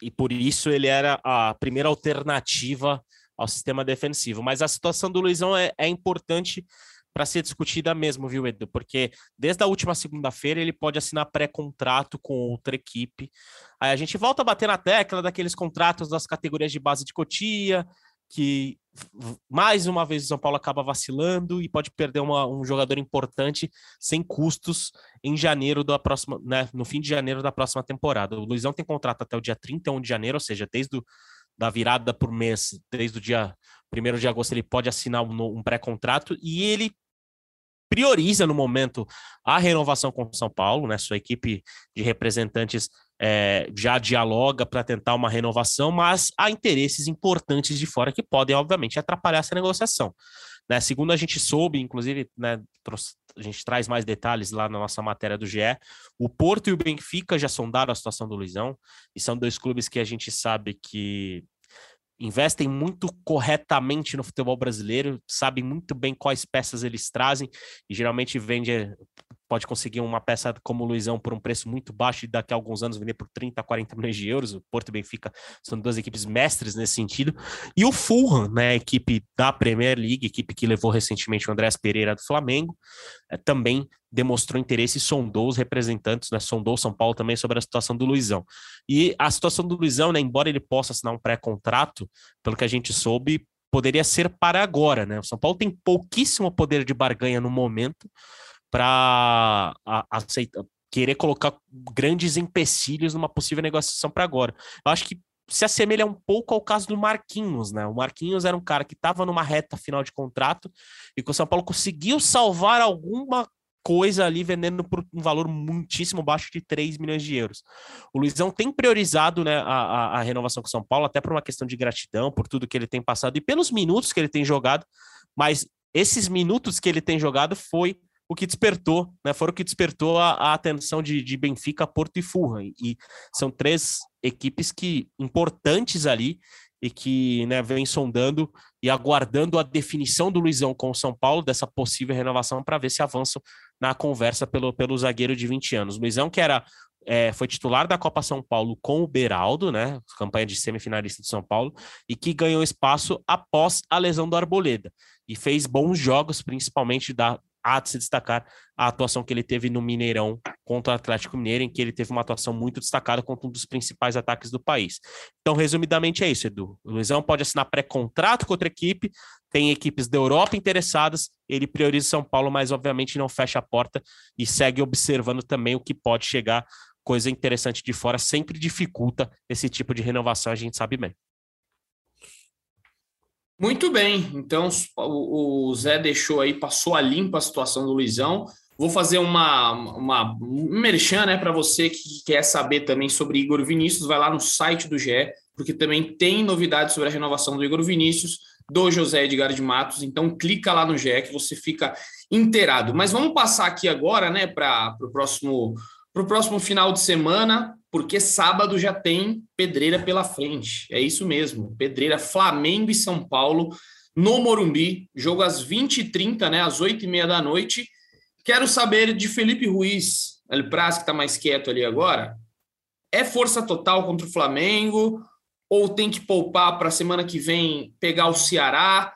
e por isso ele era a primeira alternativa ao sistema defensivo. Mas a situação do Luizão é, é importante para ser discutida mesmo, viu, Edu? Porque desde a última segunda-feira ele pode assinar pré-contrato com outra equipe. Aí a gente volta a bater na tecla daqueles contratos das categorias de base de Cotia, que mais uma vez o São Paulo acaba vacilando e pode perder uma, um jogador importante sem custos em janeiro da próxima, né, no fim de janeiro da próxima temporada. O Luizão tem contrato até o dia 31 de janeiro, ou seja, desde o, da virada por mês, desde o dia 1 de agosto, ele pode assinar um, um pré-contrato e ele prioriza no momento a renovação com São Paulo, né? Sua equipe de representantes é, já dialoga para tentar uma renovação, mas há interesses importantes de fora que podem, obviamente, atrapalhar essa negociação. Né? Segundo a gente soube, inclusive, né, a gente traz mais detalhes lá na nossa matéria do GE, o Porto e o Benfica já sondaram a situação do Luizão, e são dois clubes que a gente sabe que investem muito corretamente no futebol brasileiro, sabem muito bem quais peças eles trazem e geralmente vende pode conseguir uma peça como o Luizão por um preço muito baixo e daqui a alguns anos vender por 30, 40 milhões de euros. O Porto e Benfica são duas equipes mestres nesse sentido. E o Fulham, né, equipe da Premier League, equipe que levou recentemente o Andrés Pereira do Flamengo, é, também demonstrou interesse e sondou os representantes, né, sondou São Paulo também sobre a situação do Luizão. E a situação do Luizão, né, embora ele possa assinar um pré-contrato, pelo que a gente soube, poderia ser para agora, né? O São Paulo tem pouquíssimo poder de barganha no momento, para aceitar, querer colocar grandes empecilhos numa possível negociação para agora. Eu acho que se assemelha um pouco ao caso do Marquinhos, né? O Marquinhos era um cara que estava numa reta final de contrato e que o São Paulo conseguiu salvar alguma coisa ali vendendo por um valor muitíssimo baixo de 3 milhões de euros. O Luizão tem priorizado né, a, a, renovação com o São Paulo, até por uma questão de gratidão, por tudo que ele tem passado e pelos minutos que ele tem jogado, mas esses minutos que ele tem jogado foi o que despertou, né? Foram o que despertou a, a atenção de, de, Benfica, Porto e Fulham. E são três equipes que importantes ali e que né, vem sondando e aguardando a definição do Luizão com o São Paulo dessa possível renovação para ver se avançam na conversa pelo, pelo zagueiro de 20 anos. Luizão, que era é, foi titular da Copa São Paulo com o Beraldo, né? Campanha de semifinalista de São Paulo, e que ganhou espaço após a lesão do Arboleda. E fez bons jogos, principalmente da, há de se destacar a atuação que ele teve no Mineirão contra o Atlético Mineiro, em que ele teve uma atuação muito destacada contra um dos principais ataques do país. Então, resumidamente, é isso, Edu. O Luizão pode assinar pré-contrato com outra equipe, tem equipes da Europa interessadas, ele prioriza São Paulo, mas obviamente não fecha a porta e segue observando também o que pode chegar. Coisa interessante de fora sempre dificulta esse tipo de renovação, a gente sabe bem. Muito bem, então o, Zé deixou aí, passou a limpa a situação do Luizão. Vou fazer uma, uma merchan né, para você que quer saber também sobre Igor Vinícius, vai lá no site do GE, porque também tem novidades sobre a renovação do Igor Vinícius, do José Edgar de Matos, então clica lá no GE que você fica inteirado. Mas vamos passar aqui agora né, para o próximo, próximo final de semana porque sábado já tem pedreira pela frente. É isso mesmo, pedreira Flamengo e São Paulo no Morumbi, jogo às 20h30, né, às 8h30 da noite. Quero saber de Felipe Ruiz, ele Praz, que está mais quieto ali agora. É força total contra o Flamengo? Ou tem que poupar para a semana que vem pegar o Ceará?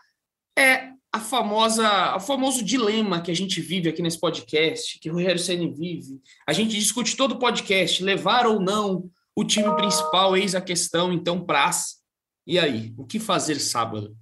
É a famosa, o famoso dilema que a gente vive aqui nesse podcast, que o Rogério Senna vive. A gente discute todo o podcast, levar ou não o time principal, eis a questão, então, Praz. E aí, o que fazer sábado?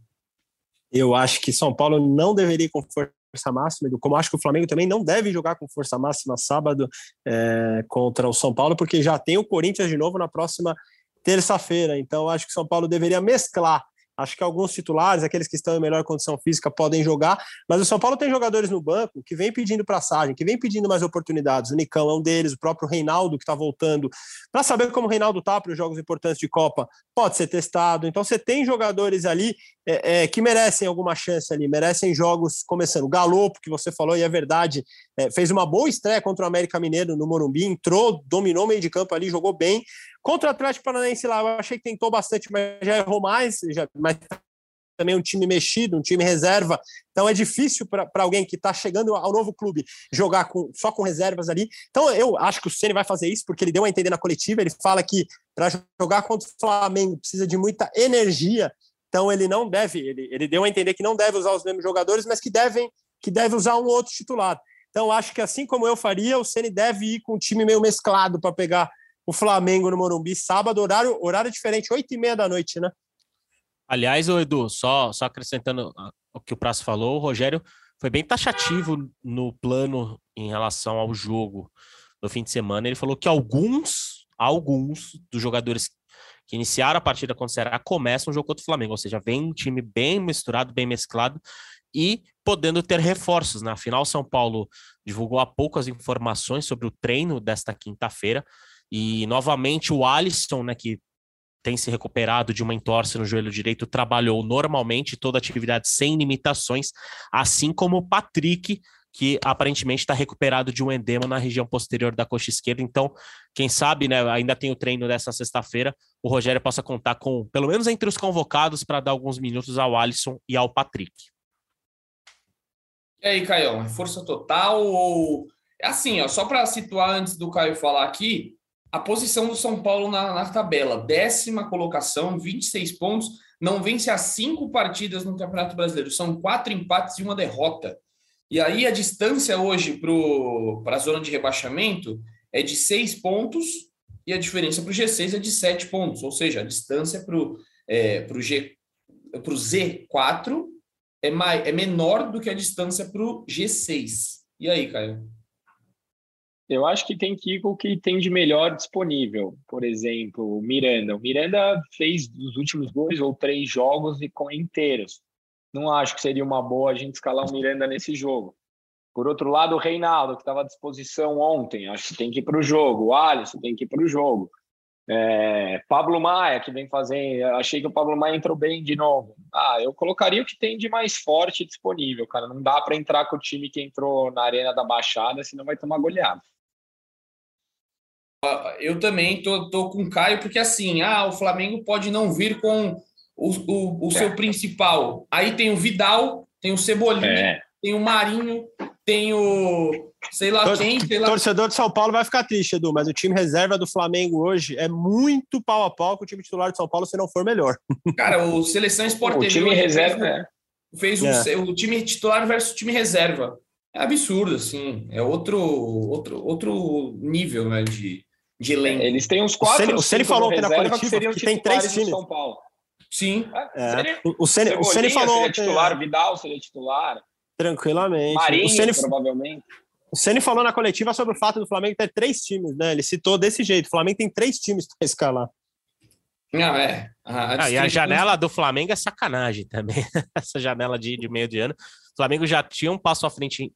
Eu acho que São Paulo não deveria com força máxima, como acho que o Flamengo também não deve jogar com força máxima sábado é, contra o São Paulo, porque já tem o Corinthians de novo na próxima terça-feira. Então, acho que São Paulo deveria mesclar Acho que alguns titulares, aqueles que estão em melhor condição física, podem jogar, mas o São Paulo tem jogadores no banco que vem pedindo passagem, que vem pedindo mais oportunidades. O Nicão é um deles, o próprio Reinaldo, que está voltando. Para saber como o Reinaldo está para os jogos importantes de Copa, pode ser testado. Então você tem jogadores ali é, é, que merecem alguma chance ali, merecem jogos começando. O Galopo, que você falou, e é verdade, é, fez uma boa estreia contra o América Mineiro no Morumbi, entrou, dominou o meio de campo ali, jogou bem. Contra o Atlético Paranaense lá, eu achei que tentou bastante, mas já errou mais, já, mas também um time mexido, um time reserva. Então é difícil para alguém que está chegando ao novo clube jogar com, só com reservas ali. Então eu acho que o Ceni vai fazer isso, porque ele deu a entender na coletiva, ele fala que para jogar contra o Flamengo precisa de muita energia. Então ele não deve, ele, ele deu a entender que não deve usar os mesmos jogadores, mas que devem que deve usar um outro titular. Então acho que assim como eu faria, o Ceni deve ir com um time meio mesclado para pegar o Flamengo no Morumbi sábado, horário, horário diferente, oito e meia da noite, né? Aliás, o Edu, só, só acrescentando o que o Prazo falou, o Rogério foi bem taxativo no plano em relação ao jogo no fim de semana. Ele falou que alguns, alguns dos jogadores que iniciaram a partida contra o Ceará começam o jogo contra o Flamengo, ou seja, vem um time bem misturado, bem mesclado e podendo ter reforços. Na né? final, São Paulo divulgou há pouco as informações sobre o treino desta quinta-feira. E novamente o Alisson, né, que tem se recuperado de uma entorse no joelho direito, trabalhou normalmente toda a atividade sem limitações, assim como o Patrick, que aparentemente está recuperado de um edema na região posterior da coxa esquerda. Então, quem sabe, né, ainda tem o treino dessa sexta-feira, o Rogério possa contar com, pelo menos entre os convocados, para dar alguns minutos ao Alisson e ao Patrick. E aí, Caio, força total ou. É assim, ó, só para situar antes do Caio falar aqui, a posição do São Paulo na, na, tabela, décima colocação, 26 pontos, não vence as cinco partidas no Campeonato Brasileiro, são quatro empates e uma derrota. E aí a distância hoje para a zona de rebaixamento é de seis pontos e a diferença para o G6 é de sete pontos, ou seja, a distância para o é, G para o Z4 é, mais, é menor do que a distância para o G6. E aí, Caio? Eu acho que tem que ir com o que tem de melhor disponível. Por exemplo, o Miranda. O Miranda fez os últimos dois ou três jogos e com inteiros. Não acho que seria uma boa a gente escalar o Miranda nesse jogo. Por outro lado, o Reinaldo, que estava à disposição ontem, acho que tem que ir para o jogo. O Alisson tem que ir para o jogo. É, Pablo Maia, que vem fazendo. Achei que o Pablo Maia entrou bem de novo. Ah, eu colocaria o que tem de mais forte disponível, cara. Não dá para entrar com o time que entrou na Arena da Baixada, senão vai tomar goleada. Eu também tô, tô com o Caio, porque assim, ah, o Flamengo pode não vir com o, o, o seu é. principal. Aí tem o Vidal, tem o Cebolinha, é. tem o Marinho, tem o sei lá Tor quem. Sei lá... Torcedor de São Paulo vai ficar triste, Edu, mas o time reserva do Flamengo hoje é muito pau a pau com o time titular de São Paulo se não for melhor. Cara, o Seleção Esporte O time reserva fez, fez é. o, o time titular versus o time reserva. É absurdo, assim. É outro, outro, outro nível né, de, de elenco. Eles têm uns quatro. O Ceni falou que na coletiva que, que tem três times. São Paulo. Sim. É. O Ceni, o Ceni falou seria titular, é. Vidal seria titular. Tranquilamente. Marinho, o Ceni, provavelmente. O Ceni falou na coletiva sobre o fato do Flamengo ter três times, né? Ele citou desse jeito. O Flamengo tem três times para escalar. Não, é. A, a ah, e a janela do Flamengo é sacanagem também. Essa janela de, de meio de ano. O Flamengo já tinha um passo à frente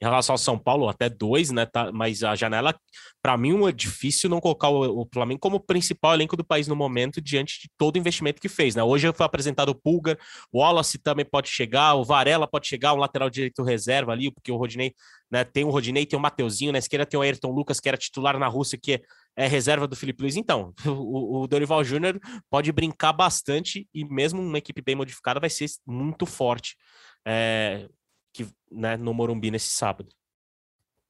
em relação ao São Paulo, até dois, né? Tá, mas a janela, para mim, é difícil não colocar o, o, Flamengo como principal elenco do país no momento, diante de todo o investimento que fez, né? Hoje foi apresentado o Pulgar, o Wallace também pode chegar, o Varela pode chegar, o lateral direito reserva ali, porque o Rodinei, né? Tem o Rodinei, tem o Mateuzinho, na esquerda tem o Ayrton Lucas, que era titular na Rússia, que é reserva do Felipe Luiz. Então, o, o Dorival Júnior pode brincar bastante e mesmo uma equipe bem modificada vai ser muito forte. É, que, né, no Morumbi nesse sábado.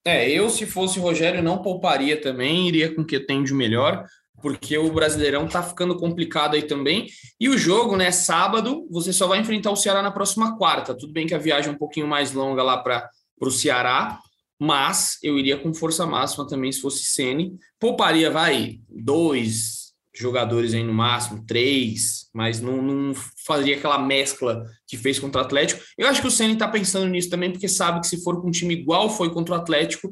É, eu, se fosse Rogério, não pouparia também, iria com o que tem de melhor, porque o Brasileirão tá ficando complicado aí também. E o jogo, né, sábado, você só vai enfrentar o Ceará na próxima quarta. Tudo bem que a viagem é um pouquinho mais longa lá para o Ceará, mas eu iria com força máxima também se fosse Sene. Pouparia, vai, dois, jogadores aí no máximo, três, mas não, não faria aquela mescla que fez contra o Atlético. Eu acho que o Ceni está pensando nisso também, porque sabe que se for com um time igual foi contra o Atlético,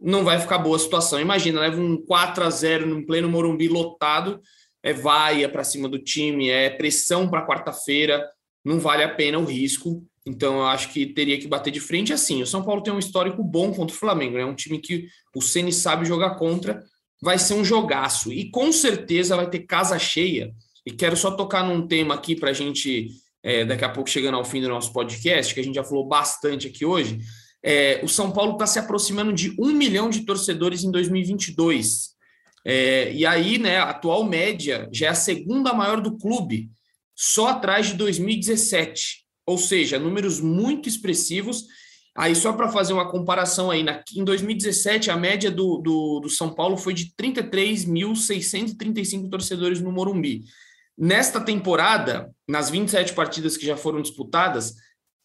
não vai ficar boa a situação. Imagina, leva um 4 a 0 no pleno Morumbi lotado é vaia para cima do time, é pressão para quarta-feira, não vale a pena o risco. Então, eu acho que teria que bater de frente assim. O São Paulo tem um histórico bom contra o Flamengo, é né? um time que o Ceni sabe jogar contra, vai ser um jogaço. E com certeza vai ter casa cheia. E quero só tocar num tema aqui para a gente, é, daqui a pouco chegando ao fim do nosso podcast, que a gente já falou bastante aqui hoje. É, o São Paulo está se aproximando de um milhão de torcedores em 2022. É, e aí, né, a atual média já é a segunda maior do clube, só atrás de 2017. Ou seja, números muito expressivos. Aí, só para fazer uma comparação aí, na, em 2017, a média do, do, do São Paulo foi de 33.635 torcedores no Morumbi. Nesta temporada, nas 27 partidas que já foram disputadas,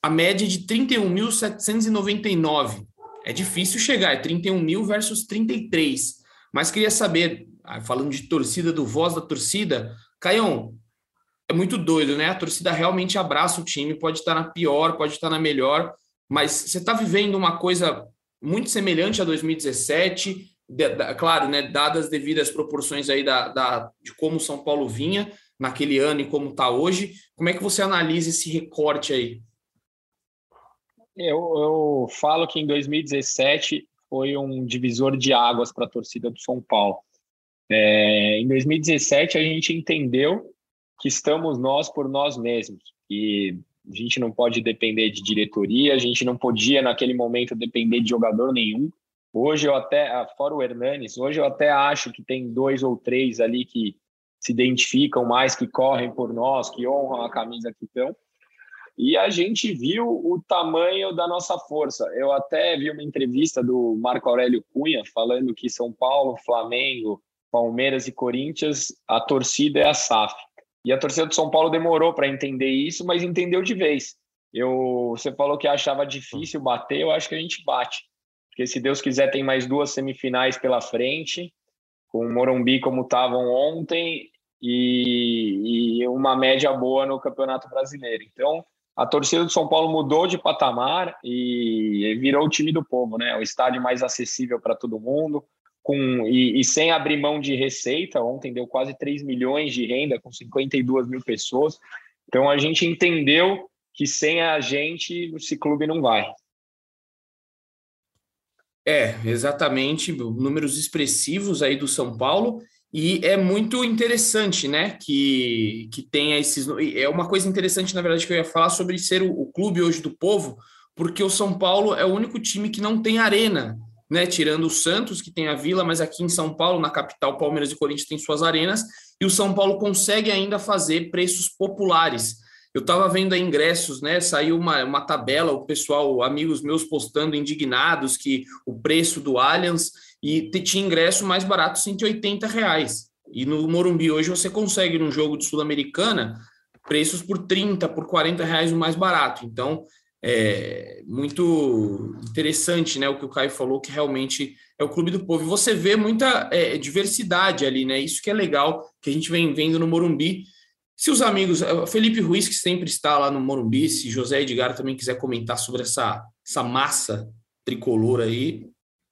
a média é de 31.799. É difícil chegar, é 31 mil versus 33. Mas queria saber, ah, falando de torcida, do voz da torcida, Caião, é muito doido, né? A torcida realmente abraça o time, pode estar na pior, pode estar na melhor, mas você está vivendo uma coisa muito semelhante a 2017, de, claro, né? Dadas as devidas proporções aí da, da, de como São Paulo vinha naquele ano e como está hoje. Como é que você analisa esse recorte aí? Eu, eu falo que em 2017 foi um divisor de águas para a torcida do São Paulo. É, em 2017, a gente entendeu que estamos nós por nós mesmos, e a gente não pode depender de diretoria, a gente não podia, naquele momento, depender de jogador nenhum. Hoje eu até, ah, fora o Hernanes, hoje eu até acho que tem dois ou três ali que se identificam mais, que correm por nós, que honram a camisa que estão e a gente viu o tamanho da nossa força. Eu até vi uma entrevista do Marco Aurélio Cunha falando que São Paulo, Flamengo, Palmeiras e Corinthians, a torcida é a SAF. E a torcida do São Paulo demorou para entender isso, mas entendeu de vez. Eu, você falou que achava difícil bater, eu acho que a gente bate. Porque se Deus quiser, tem mais duas semifinais pela frente, com o Morumbi como estavam ontem e, e uma média boa no Campeonato Brasileiro. Então, a torcida do São Paulo mudou de patamar e virou o time do povo, né? O estádio mais acessível para todo mundo, com e, e, sem abrir mão de receita. Ontem deu quase 3 milhões de renda, com 52 mil pessoas. Então a gente entendeu que sem a gente esse clube não vai. É, exatamente, números expressivos aí do São Paulo. E é muito interessante, né, que, que tenha esses. É uma coisa interessante, na verdade, que eu ia falar sobre ser o, o clube hoje do povo, porque o São Paulo é o único time que não tem arena, né? Tirando o Santos, que tem a Vila, mas aqui em São Paulo, na capital, Palmeiras e Corinthians têm suas arenas, e o São Paulo consegue ainda fazer preços populares. Eu estava vendo aí ingressos, né? Saiu uma, uma tabela, o pessoal, amigos meus postando indignados que o preço do Allianz e tinha ingresso mais barato, 180 reais. E no Morumbi hoje você consegue, num jogo de Sul-Americana, preços por 30, por 40 reais o mais barato. Então, é muito interessante, né? O que o Caio falou, que realmente é o clube do povo. E você vê muita é, diversidade ali, né? Isso que é legal, que a gente vem vendo no Morumbi. Se os amigos, é, Felipe Ruiz, que sempre está lá no Morumbi, se José Edgar também quiser comentar sobre essa, essa massa tricolor aí,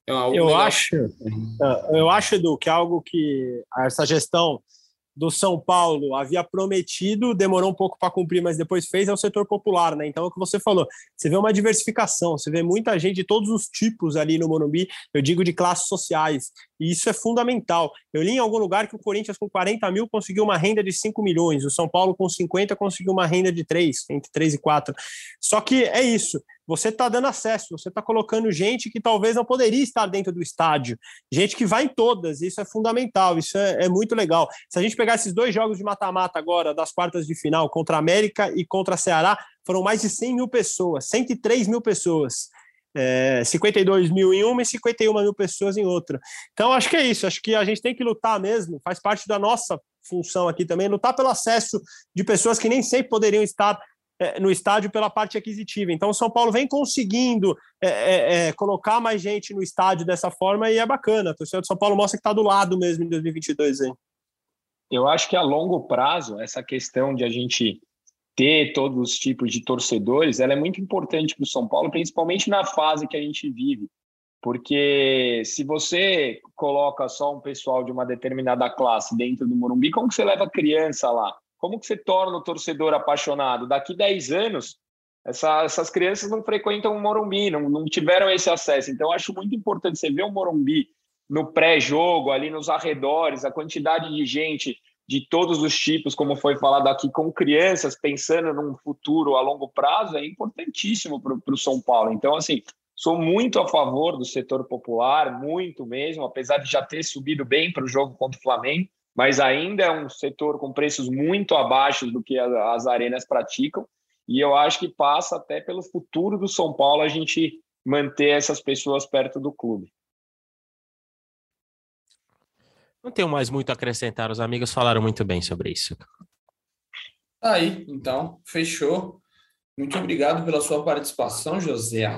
é eu legal. acho, é, eu acho, Edu, que é algo que essa gestão do São Paulo havia prometido, demorou um pouco para cumprir, mas depois fez, é o setor popular, né? Então é o que você falou. Você vê uma diversificação, você vê muita gente de todos os tipos ali no Morumbi, eu digo de classes sociais, e isso é fundamental. Eu li em algum lugar que o Corinthians com 40 mil conseguiu uma renda de 5 milhões, o São Paulo com 50 conseguiu uma renda de 3, entre 3 e 4. Só que é isso, você está dando acesso, você está colocando gente que talvez não poderia estar dentro do estádio, gente que vai em todas, isso é fundamental, isso é, é muito legal. Se a gente pegar esses dois jogos de mata-mata agora, das quartas de final, contra a América e contra a Ceará, foram mais de 100 mil pessoas, 103 mil pessoas. É, 52 mil em uma e 51 mil pessoas em outra. Então, acho que é isso. Acho que a gente tem que lutar mesmo, faz parte da nossa função aqui também, lutar pelo acesso de pessoas que nem sempre poderiam estar no estádio pela parte aquisitiva. Então, o São Paulo vem conseguindo é, é, é, colocar mais gente no estádio dessa forma e é bacana. A torcida do São Paulo mostra que está do lado mesmo em 2022. Hein? Eu acho que a longo prazo, essa questão de a gente ter todos os tipos de torcedores, ela é muito importante para o São Paulo, principalmente na fase que a gente vive. Porque se você coloca só um pessoal de uma determinada classe dentro do Morumbi, como que você leva criança lá? Como que você torna o torcedor apaixonado? Daqui 10 anos, essa, essas crianças não frequentam o Morumbi, não, não tiveram esse acesso. Então, acho muito importante você ver o Morumbi no pré-jogo, ali nos arredores, a quantidade de gente de todos os tipos, como foi falado aqui, com crianças pensando num futuro a longo prazo, é importantíssimo para o São Paulo. Então, assim, Sou muito a favor do setor popular, muito mesmo, apesar de já ter subido bem para o jogo contra o Flamengo, mas ainda é um setor com preços muito abaixo do que as arenas praticam. E eu acho que passa até pelo futuro do São Paulo a gente manter essas pessoas perto do clube. Não tenho mais muito a acrescentar, os amigos falaram muito bem sobre isso. Aí, então, fechou. Muito obrigado pela sua participação, José.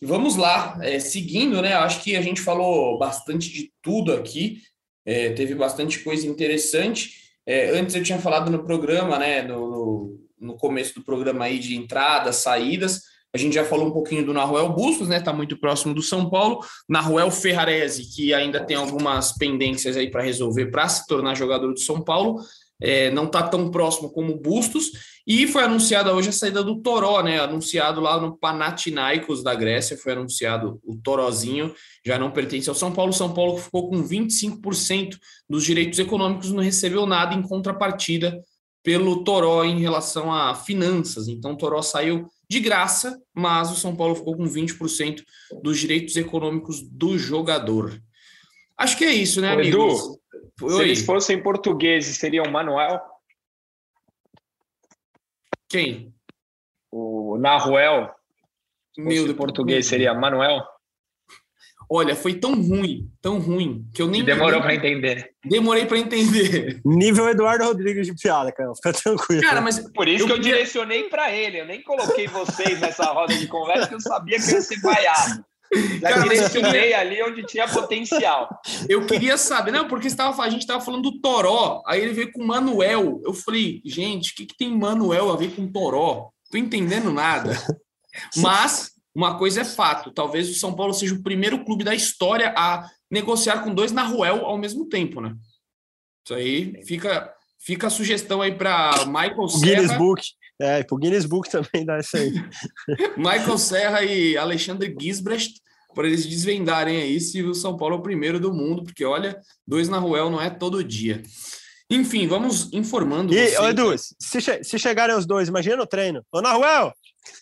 E vamos lá, é, seguindo, né? Acho que a gente falou bastante de tudo aqui, é, teve bastante coisa interessante. É, antes eu tinha falado no programa, né? No, no, começo do programa aí de entradas, saídas. A gente já falou um pouquinho do Naruel Bustos, né? Tá muito próximo do São Paulo. Naruel Ferrarese, que ainda tem algumas pendências aí para resolver para se tornar jogador do São Paulo é, não está tão próximo como Bustos, e foi anunciada hoje a saída do Toró, né? Anunciado lá no Panathinaikos da Grécia, foi anunciado o Torozinho, já não pertence ao São Paulo. São Paulo ficou com 25% dos direitos econômicos, não recebeu nada em contrapartida pelo Toró em relação a finanças. Então, o Toró saiu de graça, mas o São Paulo ficou com 20% dos direitos econômicos do jogador. Acho que é isso, né, amigos? Edu, se eles fossem portugueses, seriam Manuel? Quem? O Naruel. Meu de português seria Manuel? Olha, foi tão ruim, tão ruim, que eu nem. Demorou para entender. Demorei para entender. Nível Eduardo Rodrigues de piada, cara. Fica tranquilo. Cara, mas por isso eu que eu queria... direcionei para ele. Eu nem coloquei vocês nessa roda de conversa, porque eu sabia que ia ser vaiado. Já direcionei ali onde tinha potencial. Eu queria saber, não, porque estava, a gente estava falando do Toró, aí ele veio com Manuel. Eu falei, gente, o que, que tem Manuel a ver com Toró? Tô entendendo nada. Mas uma coisa é fato: talvez o São Paulo seja o primeiro clube da história a negociar com dois Naruel ao mesmo tempo, né? Isso aí fica, fica a sugestão aí para Michael Serra. Guinness Book. É, pro Guinness Book também dá isso aí. Michael Serra e Alexandre Gisbrecht, para eles desvendarem aí se o São Paulo é o primeiro do mundo, porque olha, dois na Ruel não é todo dia. Enfim, vamos informando. E, você, Edu, se, che se chegarem os dois, imagina no treino. Ô, Naruel!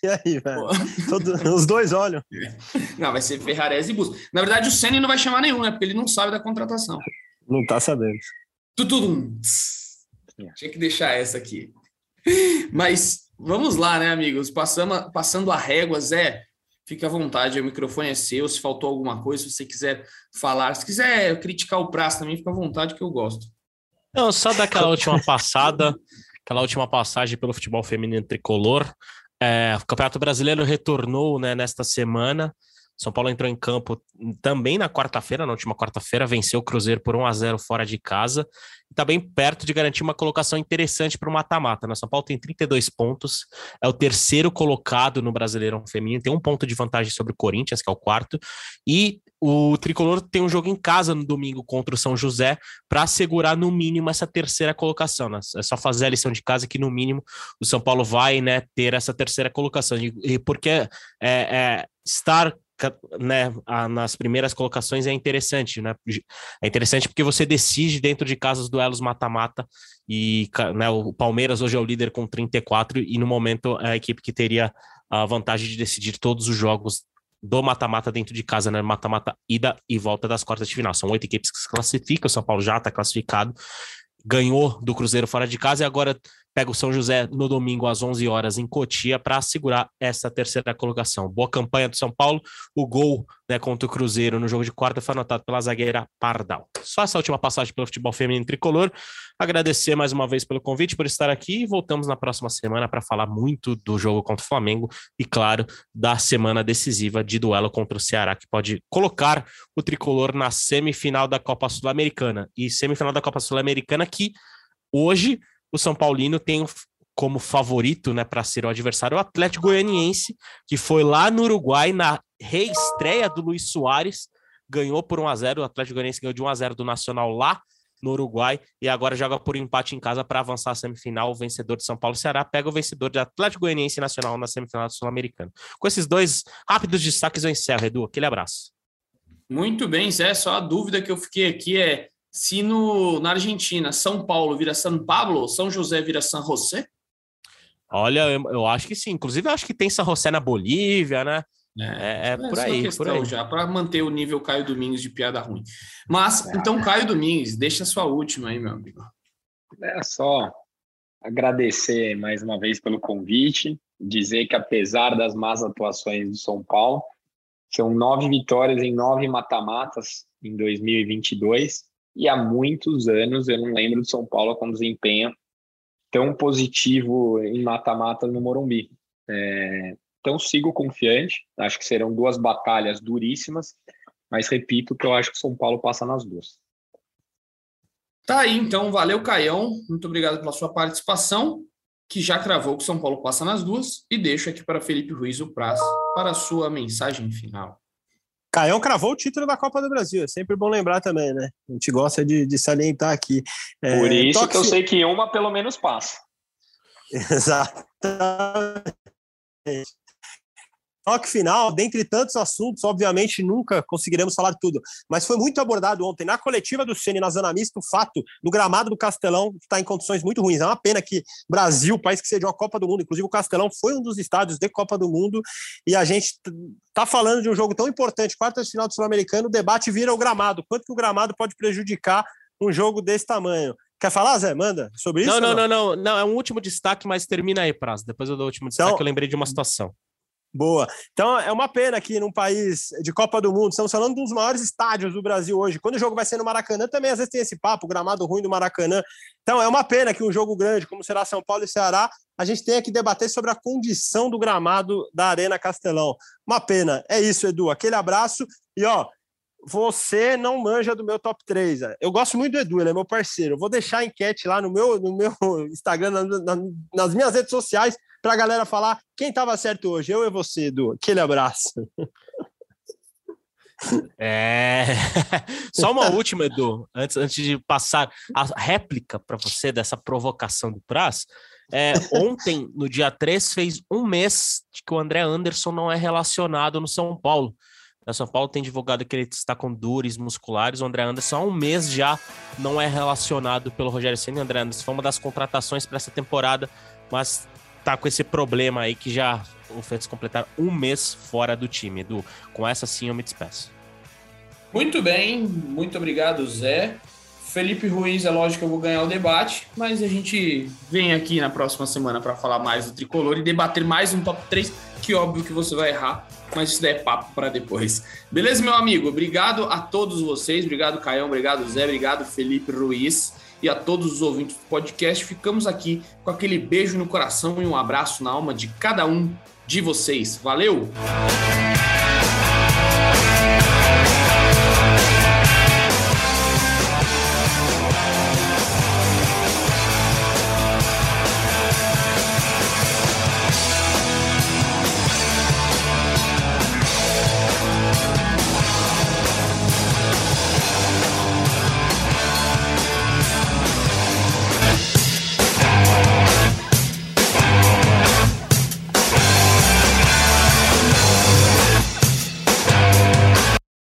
E aí, velho? Todo, os dois olham. Não, vai ser Ferrarese e Bus. Na verdade, o Senna não vai chamar nenhum, né? Porque ele não sabe da contratação. Não tá sabendo. Tudo. Tinha que deixar essa aqui. Mas vamos lá, né, amigos? Passando, passando a régua, Zé, fique à vontade, o microfone é seu. Se faltou alguma coisa, se você quiser falar, se quiser criticar o prazo também, fica à vontade que eu gosto. Não, só daquela última passada, aquela última passagem pelo futebol feminino tricolor. É, o Campeonato Brasileiro retornou né, nesta semana. São Paulo entrou em campo também na quarta-feira, na última quarta-feira, venceu o Cruzeiro por 1 a 0 fora de casa. Está bem perto de garantir uma colocação interessante para o mata-mata. Né? São Paulo tem 32 pontos, é o terceiro colocado no Brasileirão Feminino, tem um ponto de vantagem sobre o Corinthians, que é o quarto. E o Tricolor tem um jogo em casa no domingo contra o São José para assegurar no mínimo essa terceira colocação. Né? É só fazer a lição de casa que no mínimo o São Paulo vai né, ter essa terceira colocação. E porque é, é, estar né, nas primeiras colocações é interessante, né? É interessante porque você decide dentro de casa os duelos mata-mata e né, o Palmeiras hoje é o líder com 34 e no momento é a equipe que teria a vantagem de decidir todos os jogos do mata-mata dentro de casa, né? Mata-mata ida e volta das quartas de final. São oito equipes que se classificam, o São Paulo já está classificado, ganhou do Cruzeiro fora de casa e agora pega o São José no domingo às 11 horas em Cotia para assegurar essa terceira colocação. Boa campanha do São Paulo. O gol né, contra o Cruzeiro no jogo de quarta foi anotado pela zagueira Pardal. Só essa última passagem pelo futebol feminino tricolor. Agradecer mais uma vez pelo convite, por estar aqui e voltamos na próxima semana para falar muito do jogo contra o Flamengo e, claro, da semana decisiva de duelo contra o Ceará, que pode colocar o tricolor na semifinal da Copa Sul-Americana. E semifinal da Copa Sul-Americana que hoje o São Paulino tem como favorito, né, para ser o adversário, o Atlético Goianiense, que foi lá no Uruguai na reestreia do Luiz Soares, ganhou por 1 a 0, o Atlético Goianiense ganhou de 1 a 0 do Nacional lá no Uruguai e agora joga por empate em casa para avançar a semifinal. O vencedor de São Paulo Ceará pega o vencedor de Atlético Goianiense Nacional na semifinal do Sul-Americano. Com esses dois rápidos destaques eu encerro, Edu. Aquele abraço. Muito bem, Zé. Só a dúvida que eu fiquei aqui é se no, na Argentina São Paulo vira São Pablo, São José vira São José? Olha, eu, eu acho que sim. Inclusive, eu acho que tem São José na Bolívia, né? É, é, é por aí, por aí. já, para manter o nível Caio Domingos de piada ruim. Mas, é. então, Caio Domingos, deixa a sua última aí, meu amigo. É só agradecer mais uma vez pelo convite, dizer que apesar das más atuações do São Paulo, são nove vitórias em nove mata-matas em 2022 e há muitos anos eu não lembro de São Paulo com desempenho tão positivo em mata-mata no Morumbi. É, então, sigo confiante. Acho que serão duas batalhas duríssimas, mas repito que eu acho que São Paulo passa nas duas. Tá aí, então. Valeu, Caião. Muito obrigado pela sua participação, que já cravou que São Paulo passa nas duas. E deixo aqui para Felipe Ruiz o prazo para a sua mensagem final. Caião cravou o título da Copa do Brasil. É sempre bom lembrar também, né? A gente gosta de, de salientar aqui. É, Por isso que eu sei que uma pelo menos passa. Exatamente toque final, dentre tantos assuntos, obviamente nunca conseguiremos falar tudo, mas foi muito abordado ontem na coletiva do Ceni na Zona Mista o fato do gramado do Castelão estar em condições muito ruins. É uma pena que Brasil, país que sediou a Copa do Mundo, inclusive o Castelão foi um dos estádios de Copa do Mundo e a gente tá falando de um jogo tão importante, quartas de final do Sul-Americano, o debate vira o gramado. Quanto que o gramado pode prejudicar um jogo desse tamanho? Quer falar, Zé? Manda sobre isso? Não, não, não, não, não, É um último destaque, mas termina aí, Prazo. Depois eu dou o último destaque, então, eu lembrei de uma situação. Boa. Então é uma pena que num país de Copa do Mundo, estamos falando de um dos maiores estádios do Brasil hoje. Quando o jogo vai ser no Maracanã, também às vezes tem esse papo, gramado ruim do Maracanã. Então é uma pena que um jogo grande, como será São Paulo e Ceará, a gente tenha que debater sobre a condição do gramado da Arena Castelão. Uma pena. É isso, Edu. Aquele abraço. E ó, você não manja do meu top 3. Eu gosto muito do Edu, ele é meu parceiro. Eu vou deixar a enquete lá no meu, no meu Instagram, na, na, nas minhas redes sociais para a galera falar quem estava certo hoje, eu e você, Edu. Aquele abraço. É. Só uma última, Edu, antes, antes de passar a réplica para você dessa provocação do Praz. É, ontem, no dia 3, fez um mês que o André Anderson não é relacionado no São Paulo. O São Paulo tem divulgado que ele está com dores musculares. O André Anderson há um mês já não é relacionado pelo Rogério Senna. O André Anderson foi uma das contratações para essa temporada, mas tá com esse problema aí que já o fez completar um mês fora do time. Edu, com essa sim eu me despeço. Muito bem, muito obrigado, Zé. Felipe Ruiz, é lógico que eu vou ganhar o debate, mas a gente vem aqui na próxima semana para falar mais do tricolor e debater mais um top 3, que óbvio que você vai errar, mas isso daí é papo para depois. Beleza, meu amigo? Obrigado a todos vocês, obrigado, Caião, obrigado, Zé, obrigado, Felipe Ruiz e a todos os ouvintes do podcast. Ficamos aqui com aquele beijo no coração e um abraço na alma de cada um de vocês. Valeu!